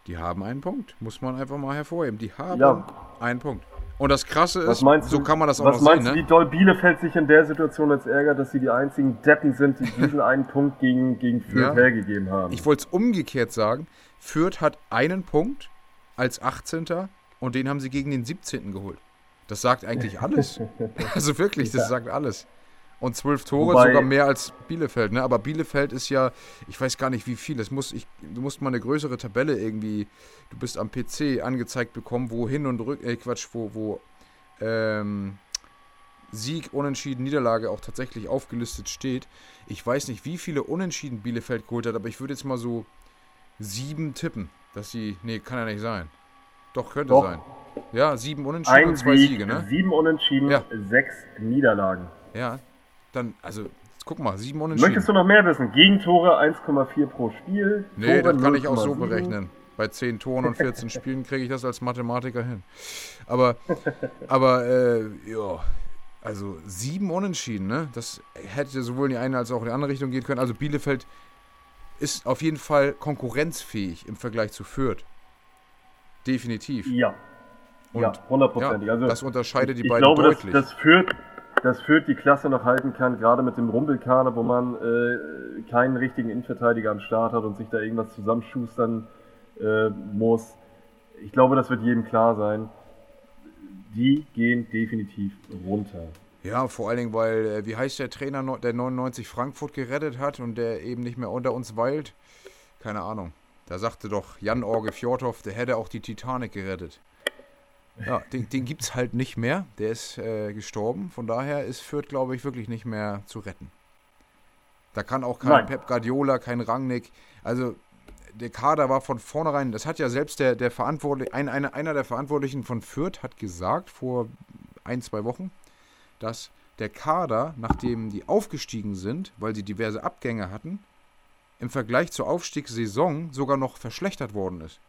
Die haben einen Punkt. Muss man einfach mal hervorheben. Die haben ja. einen Punkt. Und das Krasse ist, so kann man das auch noch sehen. Was meinst du, ne? wie doll Bielefeld sich in der Situation jetzt ärgert, dass sie die einzigen Deppen sind, die diesen einen Punkt gegen, gegen Fürth ja. hergegeben haben? Ich wollte es umgekehrt sagen. Fürth hat einen Punkt als 18. und den haben sie gegen den 17. geholt. Das sagt eigentlich alles. also wirklich, das sagt alles. Und zwölf Tore, Wobei, sogar mehr als Bielefeld. Ne? Aber Bielefeld ist ja, ich weiß gar nicht wie viel. Es muss, ich, du musst mal eine größere Tabelle irgendwie, du bist am PC angezeigt bekommen, wo hin und rück, äh Quatsch, wo, wo ähm, Sieg, Unentschieden, Niederlage auch tatsächlich aufgelistet steht. Ich weiß nicht, wie viele Unentschieden Bielefeld geholt hat, aber ich würde jetzt mal so sieben tippen, dass sie, nee, kann ja nicht sein. Doch, könnte Doch. sein. Ja, sieben Unentschieden Ein und zwei Sieg, Siege, ne? Sieben Unentschieden, ja. sechs Niederlagen. Ja, dann, also, guck mal, sieben Unentschieden. Möchtest du noch mehr wissen? Gegentore 1,4 pro Spiel. Nee, Tore das kann ich auch so berechnen. Bei 10 Toren und 14 Spielen kriege ich das als Mathematiker hin. Aber, aber, äh, ja. Also sieben Unentschieden, ne? Das hätte sowohl in die eine als auch in die andere Richtung gehen können. Also Bielefeld ist auf jeden Fall konkurrenzfähig im Vergleich zu Fürth. Definitiv. Ja. Und ja, hundertprozentig. Ja, also, das unterscheidet die beiden glaube, deutlich. Das, das Fürth das Fürth die Klasse noch halten kann, gerade mit dem Rumpelkader, wo man äh, keinen richtigen Innenverteidiger am Start hat und sich da irgendwas zusammenschustern äh, muss. Ich glaube, das wird jedem klar sein. Die gehen definitiv runter. Ja, vor allen Dingen, weil, äh, wie heißt der Trainer, der 99 Frankfurt gerettet hat und der eben nicht mehr unter uns weilt? Keine Ahnung. Da sagte doch Jan-Orge Fjordhoff, der hätte auch die Titanic gerettet. Ja, den, den gibt es halt nicht mehr. Der ist äh, gestorben. Von daher ist Fürth, glaube ich, wirklich nicht mehr zu retten. Da kann auch kein Nein. Pep Guardiola, kein Rangnick. Also der Kader war von vornherein, das hat ja selbst der, der Verantwortliche, ein, eine, einer der Verantwortlichen von Fürth hat gesagt vor ein, zwei Wochen, dass der Kader, nachdem die aufgestiegen sind, weil sie diverse Abgänge hatten, im Vergleich zur Aufstiegssaison sogar noch verschlechtert worden ist.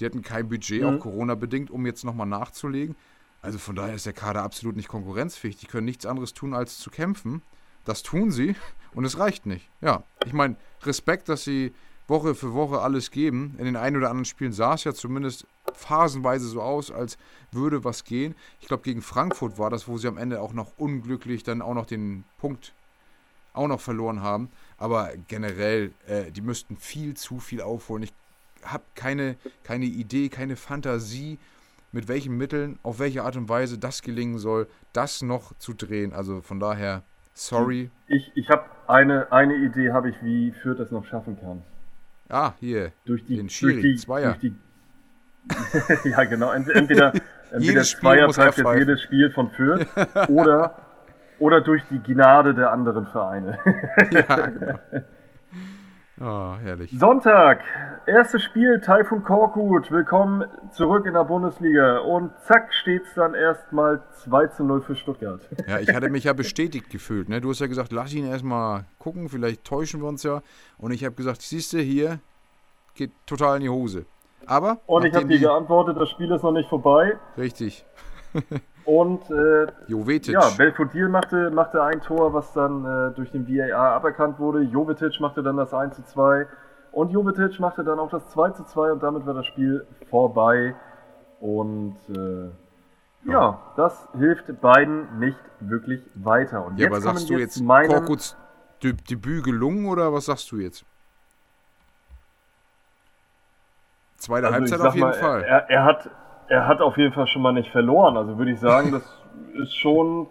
Die hatten kein Budget, mhm. auch Corona-bedingt, um jetzt nochmal nachzulegen. Also von daher ist der Kader absolut nicht konkurrenzfähig. Die können nichts anderes tun, als zu kämpfen. Das tun sie und es reicht nicht. Ja, ich meine, Respekt, dass sie Woche für Woche alles geben. In den ein oder anderen Spielen sah es ja zumindest phasenweise so aus, als würde was gehen. Ich glaube, gegen Frankfurt war das, wo sie am Ende auch noch unglücklich dann auch noch den Punkt auch noch verloren haben. Aber generell, äh, die müssten viel zu viel aufholen. Ich habe keine, keine Idee, keine Fantasie, mit welchen Mitteln, auf welche Art und Weise das gelingen soll, das noch zu drehen. Also von daher, sorry. Ich, ich habe eine, eine Idee, habe ich, wie Fürth das noch schaffen kann. Ah, hier. Durch die, den Schiri, durch die, Zweier. Durch die, ja, genau. Entweder, entweder Zweier bleibt jetzt jedes Spiel von Fürth oder, oder durch die Gnade der anderen Vereine. ja, genau. Oh, herrlich. Sonntag, erstes Spiel, Taifun Korkut. Willkommen zurück in der Bundesliga. Und zack, steht es dann erstmal 2 zu 0 für Stuttgart. Ja, ich hatte mich ja bestätigt gefühlt. Ne? Du hast ja gesagt, lass ihn erstmal gucken, vielleicht täuschen wir uns ja. Und ich habe gesagt, siehst du, hier geht total in die Hose. Aber. Und ich habe dir geantwortet, das Spiel ist noch nicht vorbei. Richtig. Und äh, Jovetic. ja, Belfodil machte, machte ein Tor, was dann äh, durch den VAR aberkannt wurde. Jovetic machte dann das 1 zu 2. Und Jovetic machte dann auch das 2 zu 2 und damit war das Spiel vorbei. Und äh, ja. ja. das hilft beiden nicht wirklich weiter. Und ja, jetzt aber sagst du jetzt Korkuts Debüt gelungen oder was sagst du jetzt? Zweite also Halbzeit auf jeden mal, Fall. Er, er, hat, er hat auf jeden Fall schon mal nicht verloren. Also würde ich sagen, das ist schon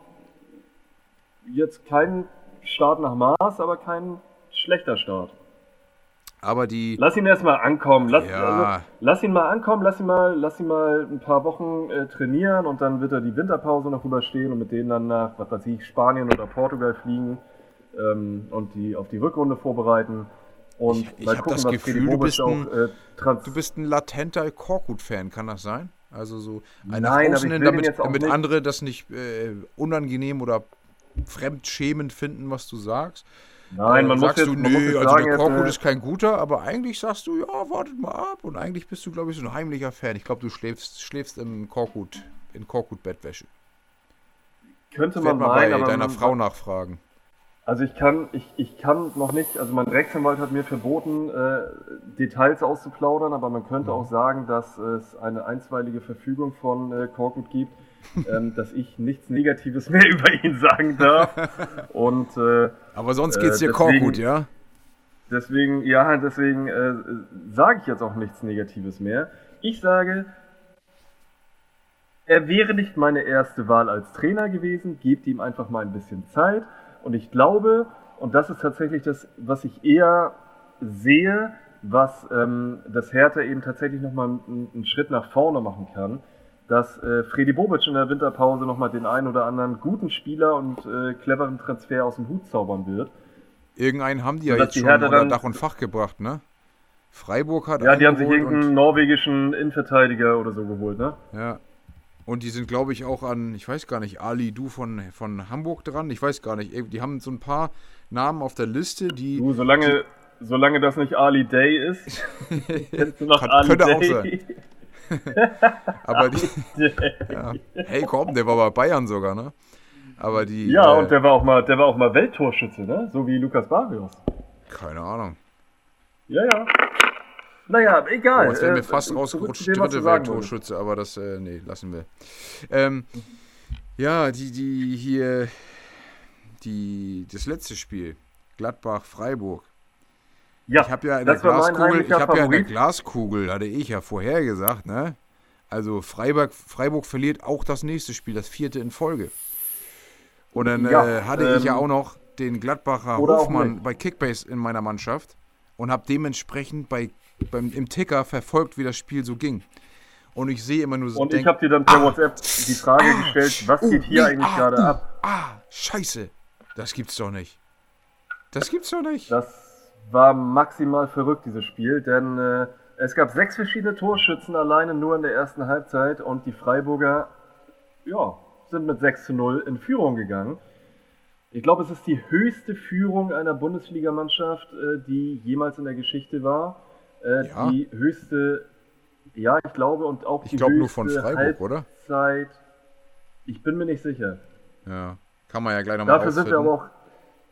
jetzt kein Start nach Maß, aber kein schlechter Start. Aber die. Lass ihn erstmal ankommen. Lass, Ja. also, lass ihn mal ankommen, lass ihn mal, lass ihn mal ein paar Wochen äh, trainieren und dann wird er die Winterpause noch überstehen und mit denen dann nach, was weiß ich, Spanien oder Portugal fliegen ähm, und die auf die Rückrunde vorbereiten. Und Ich- ich mal hab gucken, das was Gefühl, du bist ein- auch äh, trans Du bist ein latenter Korkut-Fan, kann das sein? Also so ein Nein, den damit, damit nicht- andere das nicht äh, unangenehm oder fremdschämend finden, was du sagst. Nein, man Äh, muss sagst jetzt, du, man muss nee, jetzt also sagen, der Korkut äh, ist kein guter, aber eigentlich sagst du, ja, wartet mal ab. Und eigentlich bist du, glaube ich, so ein heimlicher Fan. Ich glaube, du schläfst, schläfst im Korkut, in Korkut-Bettwäsche. könnte man mal bei meinen, aber deiner man, Frau nachfragen. Also ich kann, ich, ich kann noch nicht, also mein Rechtsanwalt hat mir verboten, äh, Details auszuplaudern, aber man könnte auch sagen, dass es eine einstweilige Verfügung von äh, Korkut gibt, ähm, dass ich nichts Negatives mehr über ihn sagen darf. Und äh, Aber sonst Äh, geht's dir deswegen- Korkut, ja? deswegen, ja, deswegen äh, sage ich jetzt auch nichts Negatives mehr. Ich sage, er wäre nicht meine erste Wahl als Trainer gewesen, gebt ihm einfach mal ein bisschen Zeit. Und ich glaube, und das ist tatsächlich das, was ich eher sehe, was ähm, das Hertha eben tatsächlich nochmal einen, einen Schritt nach vorne machen kann, dass äh, Freddy Bobic in der Winterpause nochmal den einen oder anderen guten Spieler und äh, cleveren Transfer aus dem Hut zaubern wird. Irgendeinen haben die ja jetzt die schon unter Dach und Fach gebracht, ne? Freiburg hat Ja, die haben sich irgendeinen norwegischen Innenverteidiger oder so geholt, ne? ja. Und die sind, glaube ich, auch an, ich weiß gar nicht, Ali Du von, von Hamburg dran. Ich weiß gar nicht. Die haben so ein paar Namen auf der Liste, die. Du, solange, solange das nicht Ali Day ist, kennst du noch Ali könnte auch Day? Aber die. ja. Hey, komm, der war bei Bayern sogar, ne? Aber die. Ja, äh, und der war auch mal, der war auch mal Welttorschütze, ne? So wie Lukas Barrios. Keine Ahnung. Ja, ja. Naja, egal. Oh, jetzt wäre Äh, mir fast zurück rausgerutscht, dritte Welttorschütze, aber das, äh, nee, lassen wir. Ähm, ja, die, die hier, die, das letzte Spiel, Gladbach-Freiburg. Ja, Ich habe ja in der Glaskugel, ich habe ja in der. Glaskugel, hatte ich ja vorher gesagt, ne? Also Freiburg, Freiburg verliert auch das nächste Spiel, das vierte in Folge. Und dann Ja, äh, hatte ich ja ähm, auch noch den Gladbacher Hofmann bei Kickbase in meiner Mannschaft und habe dementsprechend bei, beim, im Ticker verfolgt, wie das Spiel so ging. Und ich sehe immer nur so. Und denk, ich habe dir dann per WhatsApp die Frage gestellt, was oh, geht hier nee, eigentlich ah, gerade uh, ab? Ah, scheiße. Das gibt's doch nicht. Das gibt's doch nicht. Das war maximal verrückt, dieses Spiel, denn äh, es gab sechs verschiedene Torschützen alleine nur in der ersten Halbzeit und die Freiburger ja, sind mit 6 zu 0 in Führung gegangen. Ich glaube, es ist die höchste Führung einer Bundesligamannschaft, äh, die jemals in der Geschichte war. Äh, Ja. Die höchste, ja, ich glaube, und auch Ich die höchste nur von Freiburg, oder? Halbzeit. Ich bin mir nicht sicher. Ja. Kann man ja gleich nochmal Dafür sind wir aber auch,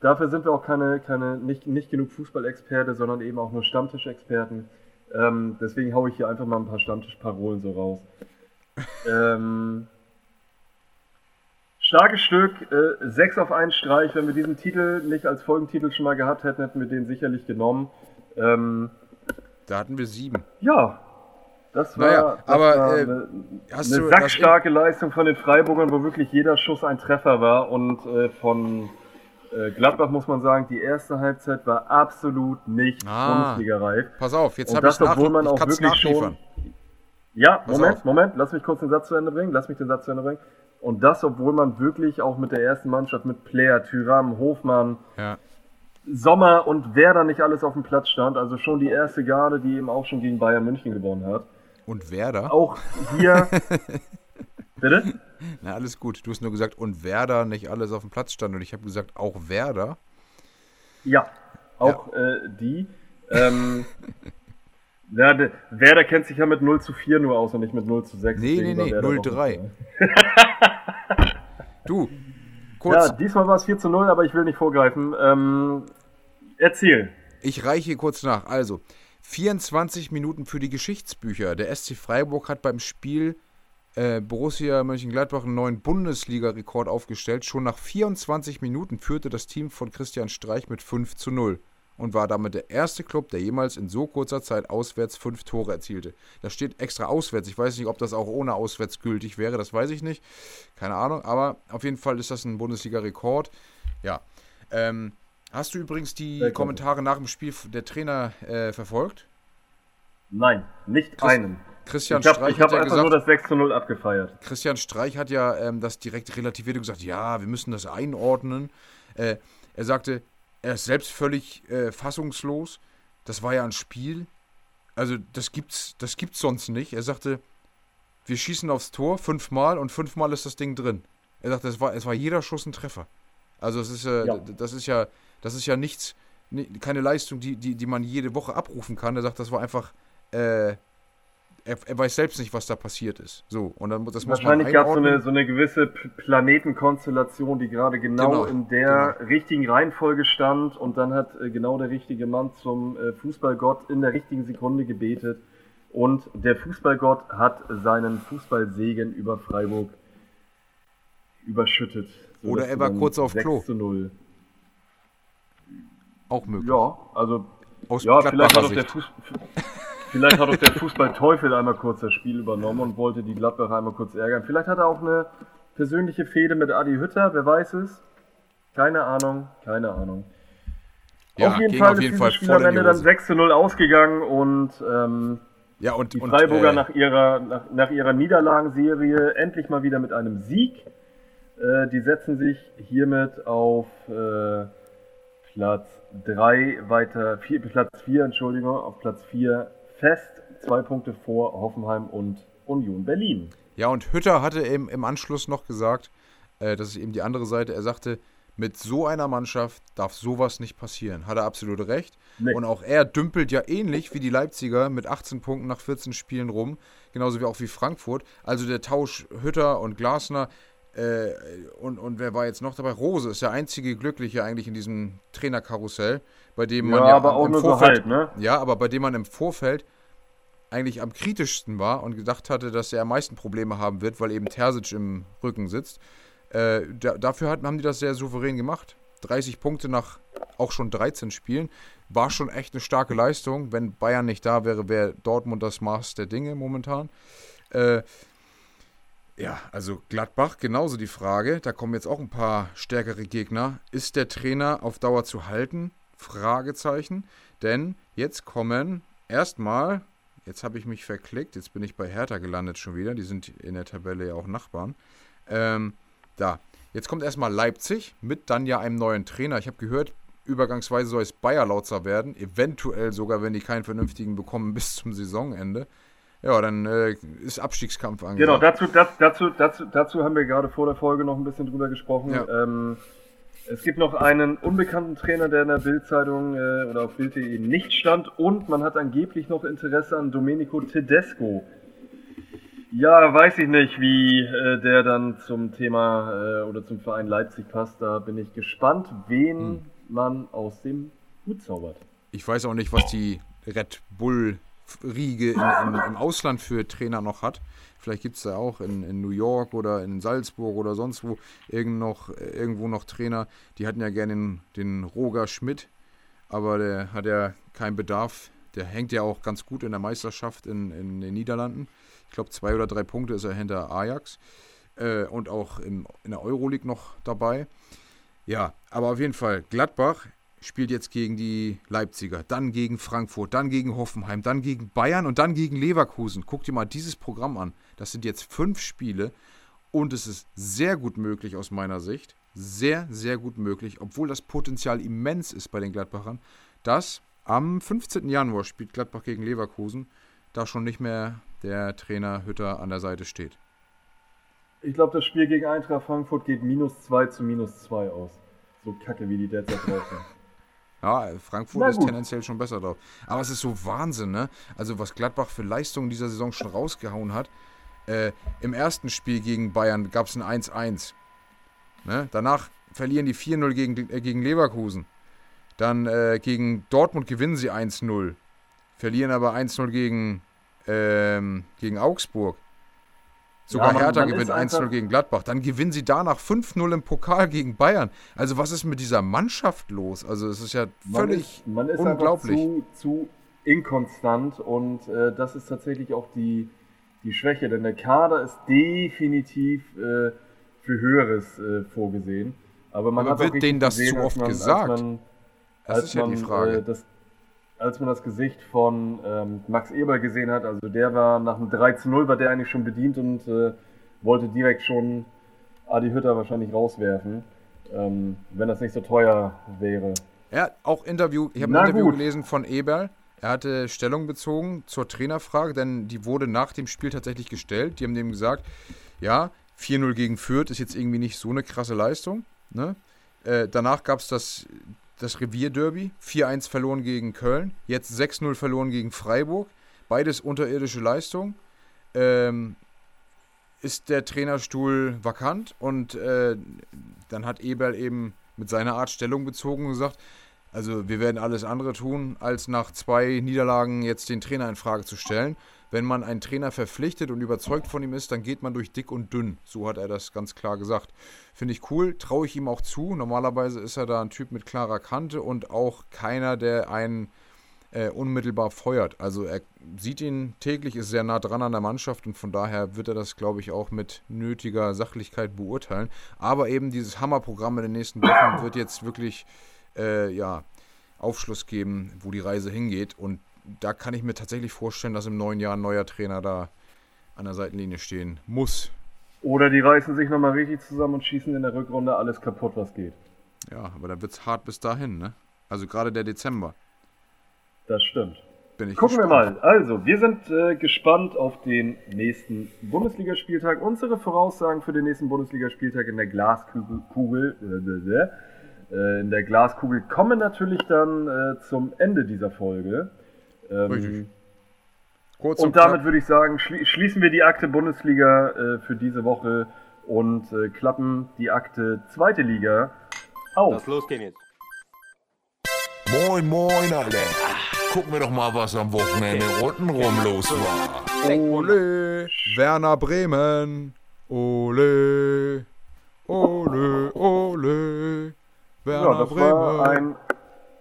dafür sind wir auch keine, keine nicht, nicht genug Fußballexperte, sondern eben auch nur Stammtischexperten. Ähm, deswegen haue ich hier einfach mal ein paar Stammtischparolen so raus. ähm, starkes Stück, äh, 6 auf 1 Streich. Wenn wir diesen Titel nicht als Folgentitel schon mal gehabt hätten, hätten wir den sicherlich genommen. Ähm, Da hatten wir sieben. ja, das war, Naja, das aber, war äh, eine, hast eine du sackstarke Leistung von den Freiburgern, wo wirklich jeder Schuss ein Treffer war. Und äh, von äh, Gladbach muss man sagen, die erste Halbzeit war absolut nicht Ah. Bundesliga-reif. Pass auf, jetzt habe ich das, obwohl man auch wirklich schon. Ja, Pass Moment, auf. Moment, lass mich kurz den Satz zu Ende bringen. Lass mich den Satz zu Ende bringen. Und das, obwohl man wirklich auch mit der ersten Mannschaft, mit Player, Tyram, Hofmann, Ja. Sommer und Werder nicht alles auf dem Platz stand. Also schon die erste Garde, die eben auch schon gegen Bayern München gewonnen hat. Und Werder? Auch hier. Bitte? Na, alles gut. Du hast nur gesagt, und Werder nicht alles auf dem Platz stand. Und ich habe gesagt, auch Werder. Ja, auch Äh, die. Ähm, ja, de, Werder kennt sich ja mit 0 zu 4 nur aus und nicht mit 0 zu 6. Nee, nee, nee, war Werder 0-3. noch nicht Du, kurz, Ja, diesmal war es 4 zu 0, aber ich will nicht vorgreifen. Ähm, erzähl. ich reiche kurz nach. Also, 24 Minuten für die Geschichtsbücher. Der SC Freiburg hat beim Spiel äh, Borussia Mönchengladbach einen neuen Bundesliga-Rekord aufgestellt. Schon nach 24 Minuten führte das Team von Christian Streich mit 5 zu 0 und war damit der erste Club, der jemals in so kurzer Zeit auswärts fünf Tore erzielte. Da steht extra auswärts. Ich weiß nicht, ob das auch ohne auswärts gültig wäre, das weiß ich nicht. Keine Ahnung, aber auf jeden Fall ist das ein Bundesliga-Rekord. Ja. Ähm, hast du übrigens die Sehr Kommentare nach dem Spiel der Trainer äh, verfolgt? Nein, nicht Chris- einen. Christian Ich habe Streich ich hab hat ja einfach gesagt, nur das 6 zu 0 abgefeiert. Christian Streich hat ja ähm, das direkt relativiert und gesagt, ja, wir müssen das einordnen. Äh, er sagte, er ist selbst völlig äh, fassungslos. Das war ja ein Spiel. Also das gibt's, das gibt's sonst nicht. Er sagte, wir schießen aufs Tor fünfmal und fünfmal ist das Ding drin. Er sagte, es war, es war jeder Schuss ein Treffer. Also es ist, äh, Ja. das ist ja, das ist ja nichts, ni- keine Leistung, die, die, die man jede Woche abrufen kann. Er sagt, das war einfach, äh, er, er weiß selbst nicht, was da passiert ist. So, und dann, das Wahrscheinlich gab es so eine, so eine gewisse Planetenkonstellation, die gerade genau, Genau, in der richtigen Reihenfolge stand und dann hat äh, genau der richtige Mann zum äh, Fußballgott in der richtigen Sekunde gebetet und der Fußballgott hat seinen Fußballsegen über Freiburg überschüttet. Oder er war kurz auf 6 Klo. zu 0. Auch möglich. Ja, also Aus ja, vielleicht hat, vielleicht hat auch der Fußballteufel einmal kurz das Spiel übernommen und wollte die Gladbacher einmal kurz ärgern. Vielleicht hat er auch eine persönliche Fehde mit Adi Hütter, wer weiß es. Keine Ahnung, keine Ahnung. Ja, auf jeden Fall auf ist jeden dieses Fall Spiel am Ende dann Hose. 6 zu 0 ausgegangen und ähm, Ja, und, die und, Freiburger äh, nach, ihrer, nach, nach ihrer Niederlagenserie endlich mal wieder mit einem Sieg. Äh, die setzen sich hiermit auf äh, Platz 3 weiter, vier, Platz 4, Entschuldigung, auf Platz 4 fest. Zwei Punkte vor Hoffenheim und Union Berlin. Ja, und Hütter hatte im, im Anschluss noch gesagt, äh, das ist eben die andere Seite, er sagte, mit so einer Mannschaft darf sowas nicht passieren. Hat er absolut recht. Nee. Und auch er dümpelt ja ähnlich wie die Leipziger mit 18 Punkten nach 14 Spielen rum. Genauso wie auch wie Frankfurt. Also der Tausch Hütter und Glasner. Äh, und, und wer war jetzt noch dabei? Rose ist der einzige Glückliche eigentlich in diesem Trainerkarussell, bei dem man Ja, ja, aber auch im nur so Vorfeld, halb, ne? ja, aber bei dem man im Vorfeld eigentlich am kritischsten war und gedacht hatte, dass er am meisten Probleme haben wird, weil eben Terzic im Rücken sitzt. Äh, da, dafür hat, haben die das sehr souverän gemacht. 30 Punkte nach auch schon 13 Spielen. War schon echt eine starke Leistung. Wenn Bayern nicht da wäre, wäre Dortmund das Maß der Dinge momentan. Äh, ja, also Gladbach, genauso die Frage. Da kommen jetzt auch ein paar stärkere Gegner. Ist der Trainer auf Dauer zu halten? Fragezeichen. Denn jetzt kommen erstmal, jetzt habe ich mich verklickt, jetzt bin ich bei Hertha gelandet schon wieder. Die sind in der Tabelle ja auch Nachbarn. Ähm, da. Jetzt kommt erstmal Leipzig mit dann ja einem neuen Trainer. Ich habe gehört, übergangsweise soll es Bayer Lautzer werden. Eventuell sogar, wenn die keinen vernünftigen bekommen, bis zum Saisonende. Ja, dann äh, ist Abstiegskampf angesagt. Genau, dazu, das, dazu, dazu, dazu haben wir gerade vor der Folge noch ein bisschen drüber gesprochen. Ja. Ähm, es gibt noch einen unbekannten Trainer, der in der Bildzeitung äh, oder auf Bild.de nicht stand und man hat angeblich noch Interesse an Domenico Tedesco. Ja, weiß ich nicht, wie äh, der dann zum Thema äh, oder zum Verein Leipzig passt. Da bin ich gespannt, wen Hm. man aus dem Hut zaubert. Ich weiß auch nicht, was die Red Bull-Riege in, in, im Ausland für Trainer noch hat. Vielleicht gibt es da auch in, in New York oder in Salzburg oder sonst wo irgend noch, äh, irgendwo noch Trainer. Die hatten ja gerne den, den Roger Schmidt, aber der hat ja keinen Bedarf. Der hängt ja auch ganz gut in der Meisterschaft in, in den Niederlanden. Ich glaube, zwei oder drei Punkte ist er hinter Ajax äh, und auch im, in der Euroleague noch dabei. Ja, aber auf jeden Fall, Gladbach spielt jetzt gegen die Leipziger, dann gegen Frankfurt, dann gegen Hoffenheim, dann gegen Bayern und dann gegen Leverkusen. Guck dir mal dieses Programm an. Das sind jetzt fünf Spiele und es ist sehr gut möglich aus meiner Sicht, sehr, sehr gut möglich, obwohl das Potenzial immens ist bei den Gladbachern, dass am 15. Januar spielt Gladbach gegen Leverkusen, da schon nicht mehr der Trainer Hütter an der Seite steht. Ich glaube, das Spiel gegen Eintracht Frankfurt geht minus 2 zu minus 2 aus. So kacke, wie die derzeit sind. Ja, Frankfurt ist tendenziell schon besser drauf. Aber es ist so Wahnsinn, ne? Also, was Gladbach für Leistungen dieser Saison schon rausgehauen hat. Äh, Im ersten Spiel gegen Bayern gab es ein 1-1. Ne? Danach verlieren die 4-0 gegen, äh, gegen Leverkusen. Dann äh, gegen Dortmund gewinnen sie 1-0. Verlieren aber 1-0 gegen, ähm, gegen Augsburg. Sogar Ja, man- Hertha man gewinnt 1-0 einfach- gegen Gladbach. Dann gewinnen sie danach 5-0 im Pokal gegen Bayern. Also was ist mit dieser Mannschaft los? Also es ist ja Man völlig ist, man ist unglaublich. zu, zu inkonstant und äh, das ist tatsächlich auch die, die Schwäche, denn der Kader ist definitiv äh, für Höheres äh, vorgesehen. Aber man Aber wird denen das gesehen, zu oft man, gesagt? Man, Das ist ja die man, Frage. Äh, das, als man das Gesicht von ähm, Max Eber gesehen hat, also der war nach dem 3 zu 0 war der eigentlich schon bedient und äh, wollte direkt schon Adi Hütter wahrscheinlich rauswerfen, ähm, wenn das nicht so teuer wäre. Ja, auch Interview. Ich habe ein Interview gut. gelesen von Eberl. Er hatte Stellung bezogen zur Trainerfrage, denn die wurde nach dem Spiel tatsächlich gestellt. Die haben dem gesagt, ja, 4-0 gegen Fürth ist jetzt irgendwie nicht so eine krasse Leistung. Ne? Äh, danach gab es das, das Revierderby, 4-1 verloren gegen Köln, jetzt 6-0 verloren gegen Freiburg. Beides unterirdische Leistung. Ähm, ist der Trainerstuhl vakant und äh, dann hat Eberl eben mit seiner Art Stellung bezogen und gesagt, also wir werden alles andere tun, als nach zwei Niederlagen jetzt den Trainer in Frage zu stellen. Wenn man einen Trainer verpflichtet und überzeugt von ihm ist, dann geht man durch dick und dünn. So hat er das ganz klar gesagt. Finde ich cool, traue ich ihm auch zu. Normalerweise ist er da ein Typ mit klarer Kante und auch keiner, der einen äh, unmittelbar feuert. Also er sieht ihn täglich, ist sehr nah dran an der Mannschaft und von daher wird er das, glaube ich, auch mit nötiger Sachlichkeit beurteilen. Aber eben dieses Hammerprogramm in den nächsten Wochen wird jetzt wirklich äh, ja, Aufschluss geben, wo die Reise hingeht. Und da kann ich mir tatsächlich vorstellen, dass im neuen Jahr ein neuer Trainer da an der Seitenlinie stehen muss. Oder die reißen sich nochmal richtig zusammen und schießen in der Rückrunde alles kaputt, was geht. Ja, aber da wird es hart bis dahin, ne? Also gerade der Dezember. Das stimmt. Bin ich Gucken gespannt. wir mal. Also, wir sind äh, gespannt auf den nächsten Bundesligaspieltag. Unsere Voraussagen für den nächsten Bundesligaspieltag in der Glaskugel, Kugel, äh, äh, in der Glaskugel kommen natürlich dann äh, zum Ende dieser Folge. Ähm, Richtig. Kurz und damit würde ich sagen, schli schließen wir die Akte Bundesliga äh, für diese Woche und äh, klappen die Akte Zweite Liga auf. Lass losgehen jetzt. Moin, moin, alle. Gucken wir doch mal, was am Wochenende untenrum los war. Ole, Werner Bremen. Ole, ole, ole. Werner Ja, das Bremen. war ein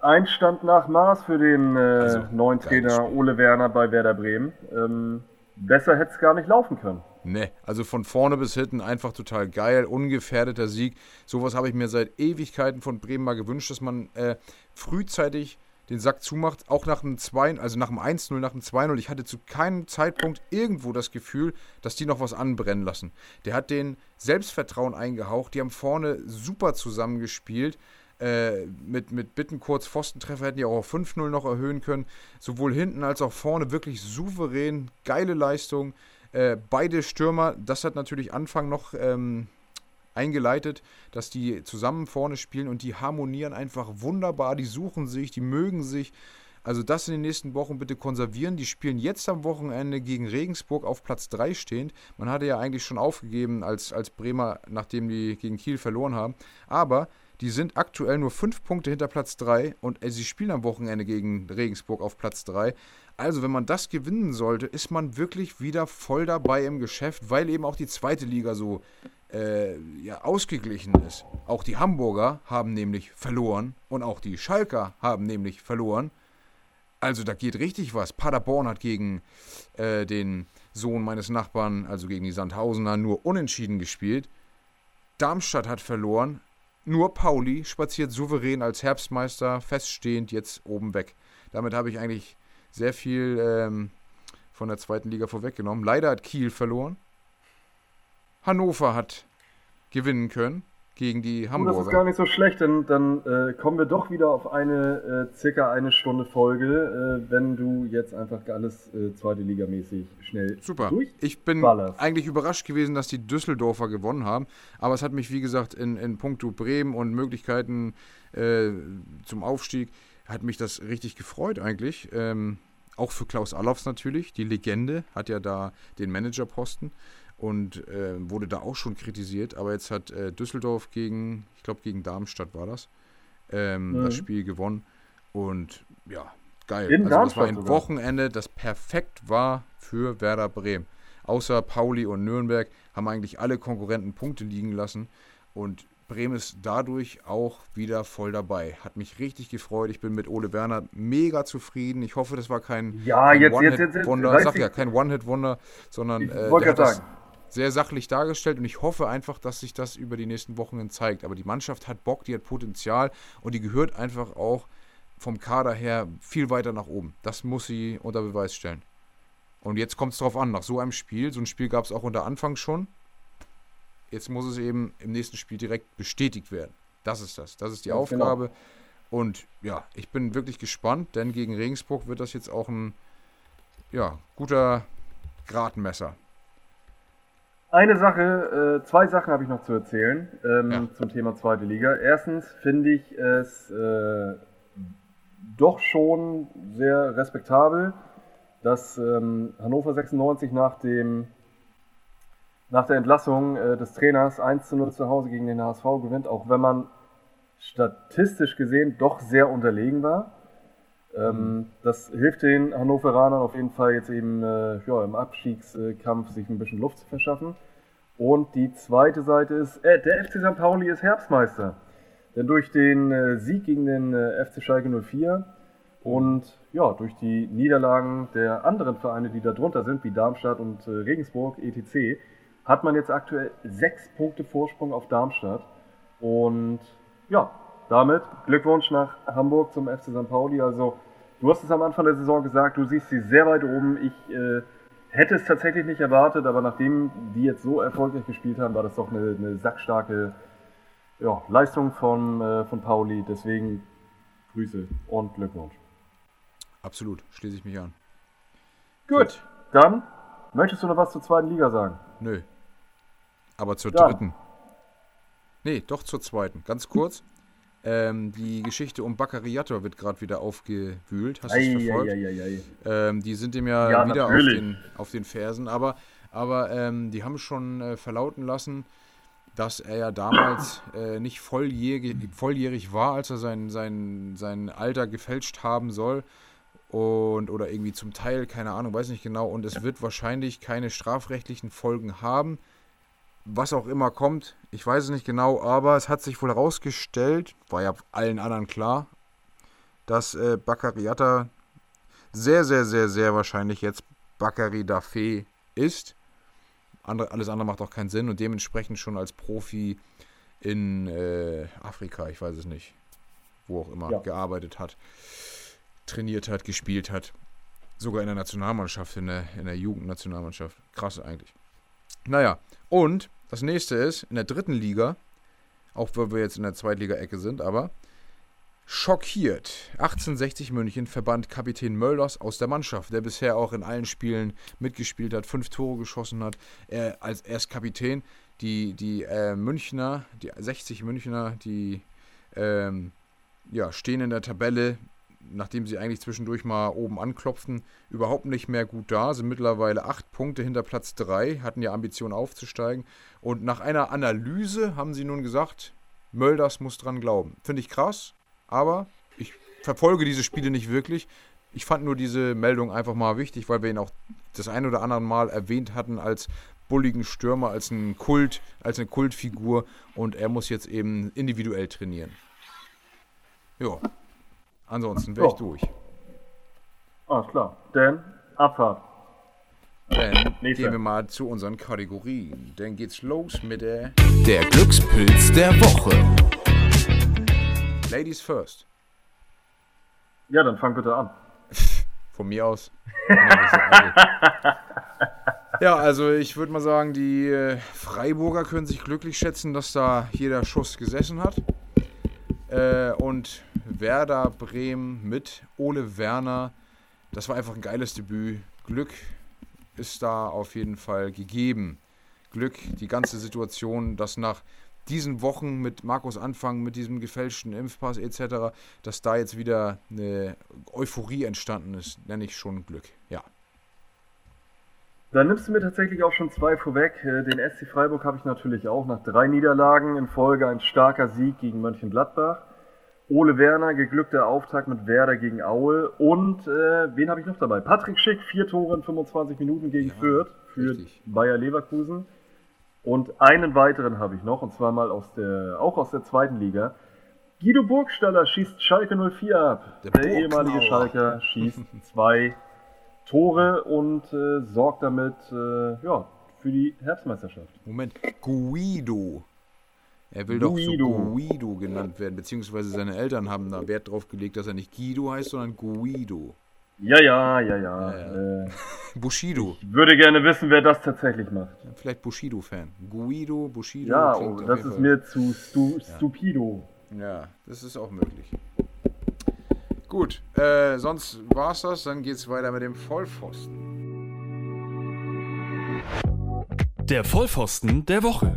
Einstand nach Maß für den äh, Also, neuen Trainer. Ole Werner bei Werder Bremen. Ähm, besser hätte es gar nicht laufen können. Ne, also von vorne bis hinten einfach total geil, ungefährdeter Sieg. Sowas habe ich mir seit Ewigkeiten von Bremen mal gewünscht, dass man äh, frühzeitig den Sack zumacht, auch nach dem 2, also nach dem 1-0, nach dem 2-0. Ich hatte zu keinem Zeitpunkt irgendwo das Gefühl, dass die noch was anbrennen lassen. Der hat den Selbstvertrauen eingehaucht, die haben vorne super zusammengespielt. Äh, mit, mit Bittenkurz Pfostentreffer hätten die auch auf 5-0 noch erhöhen können. Sowohl hinten als auch vorne wirklich souverän, geile Leistung. Äh, beide Stürmer, das hat natürlich Anfang noch ähm, eingeleitet, dass die zusammen vorne spielen und die harmonieren einfach wunderbar, die suchen sich, die mögen sich. Also das in den nächsten Wochen bitte konservieren. Die spielen jetzt am Wochenende gegen Regensburg auf Platz 3 stehend. Man hatte ja eigentlich schon aufgegeben als, als Bremer, nachdem die gegen Kiel verloren haben. Aber die sind aktuell nur 5 Punkte hinter Platz 3 und äh, sie spielen am Wochenende gegen Regensburg auf Platz 3. Also, wenn man das gewinnen sollte, ist man wirklich wieder voll dabei im Geschäft, weil eben auch die zweite Liga so äh, ja, ausgeglichen ist. Auch die Hamburger haben nämlich verloren und auch die Schalker haben nämlich verloren. Also da geht richtig was. Paderborn hat gegen äh, den Sohn meines Nachbarn, also gegen die Sandhausener, nur unentschieden gespielt. Darmstadt hat verloren. Nur Pauli spaziert souverän als Herbstmeister feststehend jetzt oben weg. Damit habe ich eigentlich sehr viel ähm, von der zweiten Liga vorweggenommen. Leider hat Kiel verloren. Hannover hat gewinnen können gegen die Und das Hamburger. ist gar nicht so schlecht, denn dann äh, kommen wir doch wieder auf eine äh, circa eine Stunde Folge, äh, wenn du jetzt einfach alles äh, zweite Liga mäßig schnell Super. durch. Ich bin ballerst. eigentlich überrascht gewesen, dass die Düsseldorfer gewonnen haben. Aber es hat mich, wie gesagt, in, in puncto Bremen und Möglichkeiten äh, zum Aufstieg, hat mich das richtig gefreut eigentlich. Ähm, auch für Klaus Allofs natürlich. Die Legende hat ja da den Managerposten und äh, wurde da auch schon kritisiert. Aber jetzt hat äh, Düsseldorf gegen, ich glaube gegen Darmstadt war das, ähm, Mhm. das Spiel gewonnen. Und ja, geil. In also das war Darmstadt ein sogar. Wochenende, das perfekt war für Werder Bremen. Außer Pauli und Nürnberg haben eigentlich alle Konkurrenten Punkte liegen lassen. Und Bremen ist dadurch auch wieder voll dabei. Hat mich richtig gefreut. Ich bin mit Ole Werner mega zufrieden. Ich hoffe, das war kein, Ja, kein jetzt- jetzt- jetzt- jetzt One-Hit-Wunder. Sag ja, kein One-Hit-Wunder, sondern Ich äh, der hat das sehr sachlich dargestellt und ich hoffe einfach, dass sich das über die nächsten Wochen zeigt. Aber die Mannschaft hat Bock, die hat Potenzial und die gehört einfach auch vom Kader her viel weiter nach oben. Das muss sie unter Beweis stellen. Und jetzt kommt es darauf an, nach so einem Spiel, so ein Spiel gab es auch unter Anfang schon. Jetzt muss es eben im nächsten Spiel direkt bestätigt werden. Das ist das. Das ist die Ganz genau. Aufgabe. Und ja, ich bin wirklich gespannt, denn gegen Regensburg wird das jetzt auch ein ja, guter Gradmesser. Eine Sache, äh, zwei Sachen habe ich noch zu erzählen ähm, Ja. zum Thema zweite Liga. Erstens finde ich es äh, doch schon sehr respektabel, dass ähm, Hannover 96 nach dem nach der Entlassung äh, des Trainers 1 zu 0 zu Hause gegen den HSV gewinnt, auch wenn man statistisch gesehen doch sehr unterlegen war. Ähm, das hilft den Hannoveranern auf jeden Fall jetzt eben äh, ja, im Abstiegskampf sich ein bisschen Luft zu verschaffen. Und die zweite Seite ist, äh, der FC St. Pauli ist Herbstmeister. Denn durch den äh, Sieg gegen den äh, FC Schalke 04 und ja, durch die Niederlagen der anderen Vereine, die da drunter sind, wie Darmstadt und äh, Regensburg, etc., hat man jetzt aktuell sechs Punkte Vorsprung auf Darmstadt. Und ja, damit Glückwunsch nach Hamburg zum FC St. Pauli. Also, du hast es am Anfang der Saison gesagt, du siehst sie sehr weit oben. Ich äh, hätte es tatsächlich nicht erwartet, aber nachdem die jetzt so erfolgreich gespielt haben, war das doch eine, eine sackstarke ja, Leistung von, äh, von Pauli. Deswegen Grüße und Glückwunsch. Absolut, schließe ich mich an. Gut, dann möchtest du noch was zur zweiten Liga sagen? Nö. Aber zur Ja. dritten. Nee, doch zur zweiten. Ganz kurz. Ähm, die Geschichte um Baccariator wird gerade wieder aufgewühlt. Hast du es verfolgt? Eieieiei. Ähm, die sind ihm ja, Ja, wieder auf den, auf den Fersen, aber, aber ähm, die haben schon äh, verlauten lassen, dass er ja damals äh, nicht volljährig, volljährig war, als er sein, sein, sein Alter gefälscht haben soll. Und, oder irgendwie zum Teil, keine Ahnung, weiß nicht genau. Und es wird wahrscheinlich keine strafrechtlichen Folgen haben. Was auch immer kommt, ich weiß es nicht genau, aber es hat sich wohl herausgestellt, war ja allen anderen klar, dass äh, Baccariata sehr, sehr, sehr, sehr wahrscheinlich jetzt Bakary Dafé ist. Andere, alles andere macht auch keinen Sinn und dementsprechend schon als Profi in äh, Afrika, ich weiß es nicht, wo auch immer, Ja. gearbeitet hat, trainiert hat, gespielt hat. Sogar in der Nationalmannschaft, in der, in der Jugendnationalmannschaft. Krass eigentlich. Naja, und das nächste ist, in der dritten Liga, auch wenn wir jetzt in der Zweitliga-Ecke sind, aber schockiert. 1860 München verbannt Kapitän Mölders aus der Mannschaft, der bisher auch in allen Spielen mitgespielt hat, fünf Tore geschossen hat. Er, als, er ist Kapitän. Die, die äh, Münchner, die 60 Münchner, die ähm, ja, stehen in der Tabelle, nachdem sie eigentlich zwischendurch mal oben anklopften, überhaupt nicht mehr gut da, sind mittlerweile acht Punkte hinter Platz 3, hatten ja Ambitionen aufzusteigen. Und nach einer Analyse haben sie nun gesagt, Mölders muss dran glauben. Finde ich krass, aber ich verfolge diese Spiele nicht wirklich. Ich fand nur diese Meldung einfach mal wichtig, weil wir ihn auch das ein oder andere Mal erwähnt hatten als bulligen Stürmer, als einen Kult, als eine Kultfigur und er muss jetzt eben individuell trainieren. Ja. Ansonsten wäre ich durch. Alles klar. Dann Abfahrt. Dann Nächster. gehen wir mal zu unseren Kategorien. Dann geht's los mit der Der Glückspilz der Woche. Ladies First. Ja, dann fang bitte an. Von mir aus. Ja, also ich würde mal sagen, die äh, Freiburger können sich glücklich schätzen, dass da jeder Schuss gesessen hat. Äh, und Werder Bremen mit Ole Werner, das war einfach ein geiles Debüt. Glück ist da auf jeden Fall gegeben. Glück, die ganze Situation, dass nach diesen Wochen mit Markus Anfang, mit diesem gefälschten Impfpass etc., dass da jetzt wieder eine Euphorie entstanden ist, nenne ich schon Glück. Ja. Dann nimmst du mir tatsächlich auch schon zwei vorweg. Äh, Den SC Freiburg habe ich natürlich auch nach drei Niederlagen in Folge ein starker Sieg gegen Mönchengladbach. Ole Werner, geglückter Auftakt mit Werder gegen Aue. Und äh, wen habe ich noch dabei? Patrick Schick, vier Tore in 25 Minuten gegen Ja, Fürth für richtig. Bayer Leverkusen. Und einen weiteren habe ich noch, und zwar mal aus der, auch aus der zweiten Liga. Guido Burgstaller schießt Schalke 04 ab. Der Der, ehemalige. Schalker schießt zwei Tore und äh, sorgt damit äh, ja, für die Herbstmeisterschaft. Moment, Guido. Er will doch Guido. so Guido genannt werden, beziehungsweise seine Eltern haben da Wert drauf gelegt, dass er nicht Guido heißt, sondern Guido. Ja, ja, ja, ja. Ja, Äh, Bushido. ich würde gerne wissen, wer das tatsächlich macht. Vielleicht Bushido-Fan. Guido, Bushido. Ja, klingt oh, das ist Fall- mir zu stu stupido. Ja, das ist auch möglich. Gut, äh, sonst war's das. Dann geht's weiter mit dem Vollpfosten. Der Vollpfosten der Woche.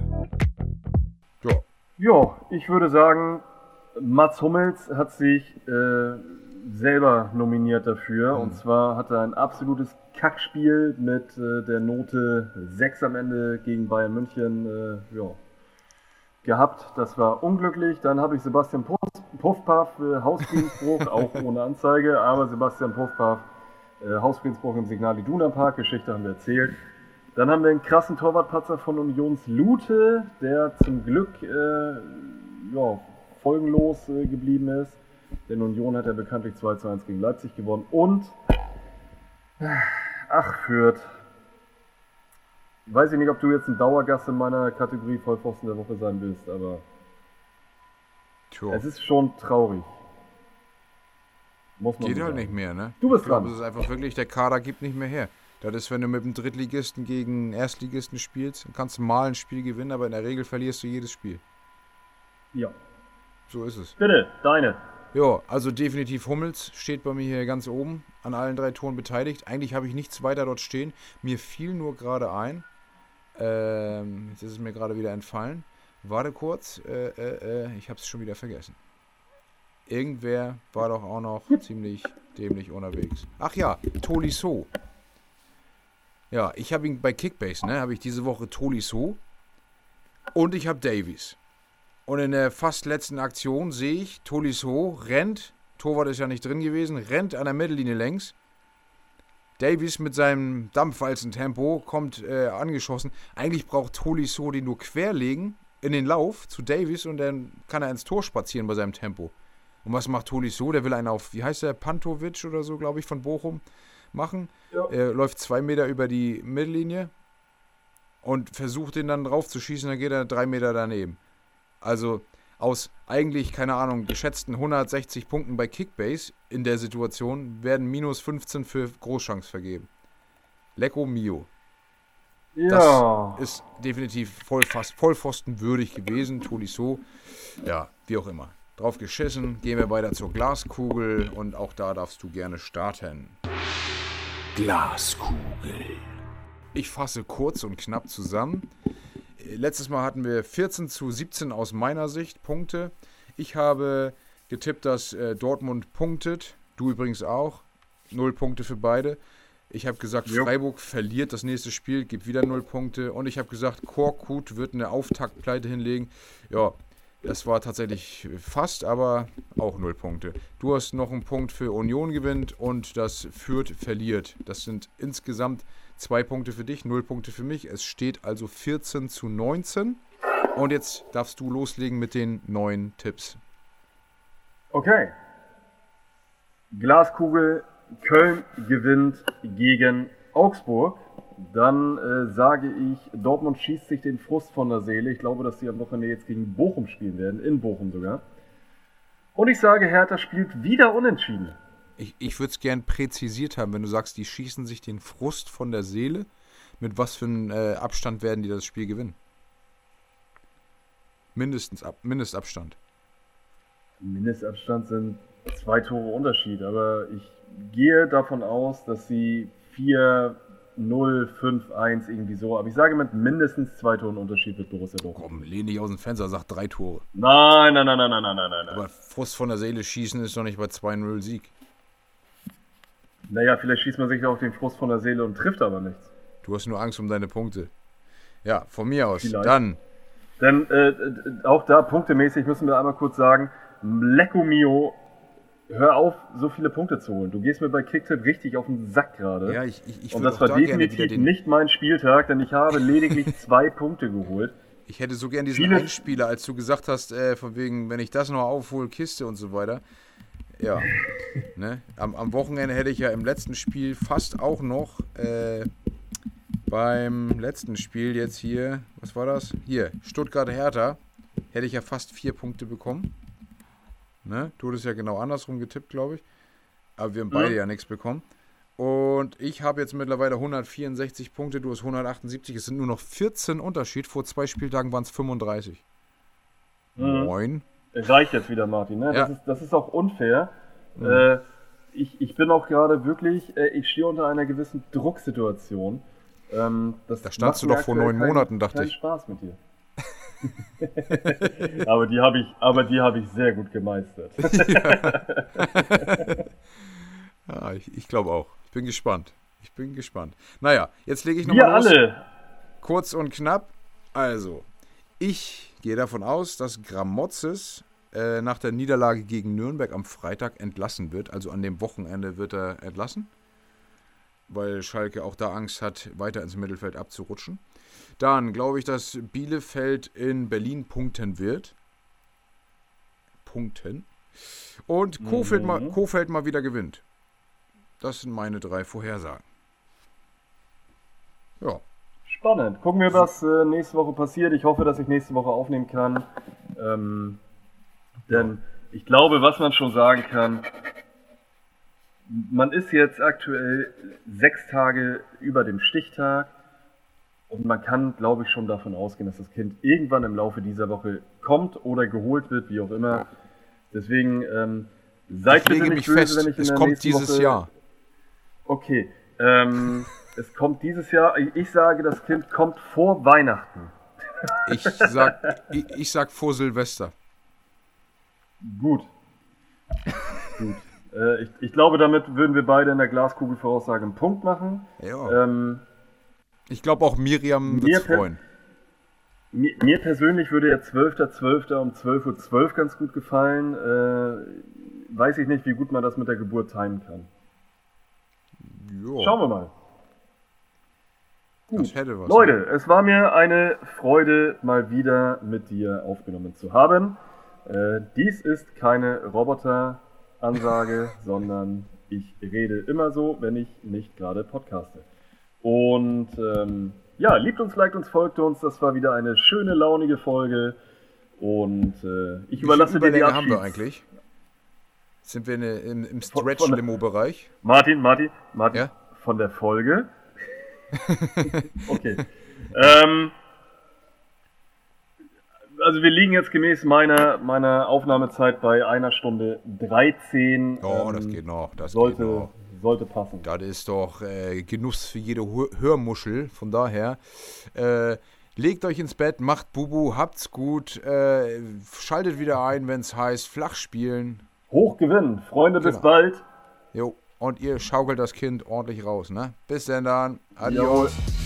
Ja, ich würde sagen, Mats Hummels hat sich äh, selber nominiert dafür. Und zwar hat er ein absolutes Kackspiel mit äh, der Note 6 am Ende gegen Bayern München äh, ja, gehabt. Das war unglücklich. Dann habe ich Sebastian Puff, Puffpaff, äh, Hausfriedensbruch, auch ohne Anzeige, aber Sebastian Puffpaff, äh, Hausfriedensbruch im Signal Iduna Park, Geschichte haben wir erzählt. Dann haben wir einen krassen Torwartpatzer von Unions Lute, der zum Glück äh, ja, folgenlos äh, geblieben ist. Denn Union hat ja bekanntlich 2 zu 1 gegen Leipzig gewonnen. Und, äh, ach, Fürth. Weiß ich nicht, ob du jetzt ein Dauergast in meiner Kategorie Vollpfosten der Woche sein willst, aber tja. es ist schon traurig. Muss man Geht halt nicht mehr, ne? Du bist ich glaube, dran. es ist einfach wirklich, der Kader gibt nicht mehr her. Das ist, wenn du mit dem Drittligisten gegen Erstligisten spielst, dann kannst du mal ein Spiel gewinnen, aber in der Regel verlierst du jedes Spiel. Ja. So ist es. Bitte, deine. Ja, also definitiv Hummels steht bei mir hier ganz oben, an allen drei Toren beteiligt. Eigentlich habe ich nichts weiter dort stehen. Mir fiel nur gerade ein, ähm, jetzt ist es mir gerade wieder entfallen. Warte kurz, äh, äh, äh, ich habe es schon wieder vergessen. Irgendwer war doch auch noch ziemlich dämlich unterwegs. Ach ja, Tolisso. Ja, ich habe ihn bei Kickbase, ne, habe ich diese Woche Tolisso und ich habe Davies. Und in der fast letzten Aktion sehe ich, Tolisso rennt, Torwart ist ja nicht drin gewesen, rennt an der Mittellinie längs. Davies mit seinem Dampfwalzen-Tempo kommt äh, angeschossen. Eigentlich braucht Tolisso den nur querlegen in den Lauf zu Davies und dann kann er ins Tor spazieren bei seinem Tempo. Und was macht Tolisso? Der will einen auf, wie heißt der, Pantovic oder so, glaube ich, von Bochum machen. Ja. Er läuft zwei Meter über die Mittellinie und versucht den dann drauf zu schießen, dann geht er drei Meter daneben. Also aus eigentlich, keine Ahnung, geschätzten 160 Punkten bei Kickbase in der Situation werden minus 15 für Großchance vergeben. Lecco Mio. Ja. Ist definitiv voll fast vollpfostenwürdig gewesen. Tolisso. Ja, wie auch immer. Drauf geschissen. Gehen wir weiter zur Glaskugel und auch da darfst du gerne starten. Glaskugel. Ich fasse kurz und knapp zusammen. Letztes Mal hatten wir 14 zu 17 aus meiner Sicht Punkte. Ich habe getippt, dass äh, Dortmund punktet. Du übrigens auch. Null Punkte für beide. Ich habe gesagt, Jo. Freiburg verliert das nächste Spiel, gibt wieder null Punkte. Und ich habe gesagt, Korkut wird eine Auftaktpleite hinlegen. Ja, das war tatsächlich fast, aber auch null Punkte. Du hast noch einen Punkt für Union gewinnt und das Fürth verliert. Das sind insgesamt zwei Punkte für dich, null Punkte für mich. Es steht also 14 zu 19. Und jetzt darfst du loslegen mit den neuen Tipps. Okay. Glaskugel, Köln gewinnt gegen Augsburg. Dann äh, sage ich, Dortmund schießt sich den Frust von der Seele. Ich glaube, dass sie am Wochenende jetzt gegen Bochum spielen werden, in Bochum sogar. Und ich sage, Hertha spielt wieder unentschieden. Ich, ich würde es gern präzisiert haben, wenn du sagst, die schießen sich den Frust von der Seele. Mit was für einem äh, Abstand werden die das Spiel gewinnen? Mindestens ab, Mindestabstand. Mindestabstand sind zwei Tore Unterschied, aber ich gehe davon aus, dass sie 4, 0, 5, 1 irgendwie so, aber ich sage mit mindestens zwei Toren Unterschied wird Borussia Dortmund. Komm, lehn dich aus dem Fenster, sag drei Tore. Nein, nein, nein, nein, nein, nein, nein, nein. Aber Frust von der Seele schießen ist doch nicht bei 2-0 Sieg. Naja, vielleicht schießt man sich auf den Frust von der Seele und trifft aber nichts. Du hast nur Angst um deine Punkte. Ja, von mir aus. Vielleicht. Dann, Denn äh, äh, auch da punktemäßig müssen wir einmal kurz sagen, Lecco Mio, hör auf, so viele Punkte zu holen. Du gehst mir bei Kicktipp richtig auf den Sack gerade. ja, ich, ich, ich und das war da definitiv den. nicht mein Spieltag, denn ich habe lediglich zwei Punkte geholt. Ich hätte so gern diesen Viele- Einspieler, als du gesagt hast, äh, von wegen, wenn ich das noch aufhole, Kiste und so weiter. Ja. ne? am, am Wochenende hätte ich ja im letzten Spiel fast auch noch äh, beim letzten Spiel jetzt hier, was war das? Hier, Stuttgart-Hertha, hätte ich ja fast vier Punkte bekommen. Ne? Du hattest ja genau andersrum getippt, glaube ich. Aber wir haben beide ja, ja nichts bekommen. Und ich habe jetzt mittlerweile 164 Punkte, du hast 178. Es sind nur noch 14 Unterschied. Vor zwei Spieltagen waren es 35. Mhm. Moin. Reicht jetzt wieder, Martin. Ne? Ja. Das, ist, das ist auch unfair. Mhm. Äh, ich, ich bin auch gerade wirklich, äh, ich stehe unter einer gewissen Drucksituation. Ähm, da standst du doch vor neun Monaten, dachte ich. Spaß mit dir. aber die habe ich, aber die habe ich sehr gut gemeistert. ja, ich, ich glaube auch. Ich bin gespannt. Ich bin gespannt. Naja, jetzt lege ich nochmal los. alle. Kurz und knapp. Also, ich gehe davon aus, dass Gramozis äh, nach der Niederlage gegen Nürnberg am Freitag entlassen wird. Also an dem Wochenende wird er entlassen weil Schalke auch da Angst hat, weiter ins Mittelfeld abzurutschen. Dann glaube ich, dass Bielefeld in Berlin punkten wird. Punkten. Und Kofeld, mhm. mal, Kofeld mal wieder gewinnt. Das sind meine drei Vorhersagen. Ja. Spannend. Gucken wir, was äh, nächste Woche passiert. Ich hoffe, dass ich nächste Woche aufnehmen kann. Ähm, denn ich glaube, was man schon sagen kann, man ist jetzt aktuell sechs Tage über dem Stichtag und man kann, glaube ich, schon davon ausgehen, dass das Kind irgendwann im Laufe dieser Woche kommt oder geholt wird, wie auch immer. Deswegen ähm, seid ich lege mich böse, fest, wenn ich in es der kommt dieses Woche... Jahr. Okay, ähm, es kommt dieses Jahr. Ich sage, das Kind kommt vor Weihnachten. Ich sag, ich, ich sag vor Silvester. Gut. Gut. Äh, ich, ich, glaube, damit würden wir beide in der Glaskugelvoraussage einen Punkt machen. Ja. Ähm, ich glaube auch Miriam wird freuen. Mir, mir, persönlich würde der 12.12. .12. um 12.12 Uhr .12 ganz gut gefallen. Äh, weiß ich nicht, wie gut man das mit der Geburt timen kann. Jo. Schauen wir mal. Gut. Was, Leute, ne? es war mir eine Freude, mal wieder mit dir aufgenommen zu haben. Äh, dies ist keine Roboter- Ansage, sondern ich rede immer so, wenn ich nicht gerade podcaste. Und ähm, ja, liebt uns, liked uns, folgt uns. Das war wieder eine schöne, launige Folge. Und äh, ich Wie überlasse dir die Abschieds. haben wir eigentlich? Sind wir eine, im, im Stretch-Limo-Bereich? Martin, Martin, Martin, ja? von der Folge. okay. ähm, also wir liegen jetzt gemäß meiner, meiner Aufnahmezeit bei einer Stunde 13. Oh, ähm, das geht noch. Das sollte, geht noch. sollte passen. Das ist doch äh, Genuss für jede Hörmuschel. Von daher, äh, legt euch ins Bett, macht Bubu, habt's gut. Äh, schaltet wieder ein, wenn es heißt Flach spielen. Hoch gewinnen. Freunde, genau. bis bald. Jo. Und ihr schaukelt das Kind ordentlich raus, ne? Bis denn dann. Adios. Jo.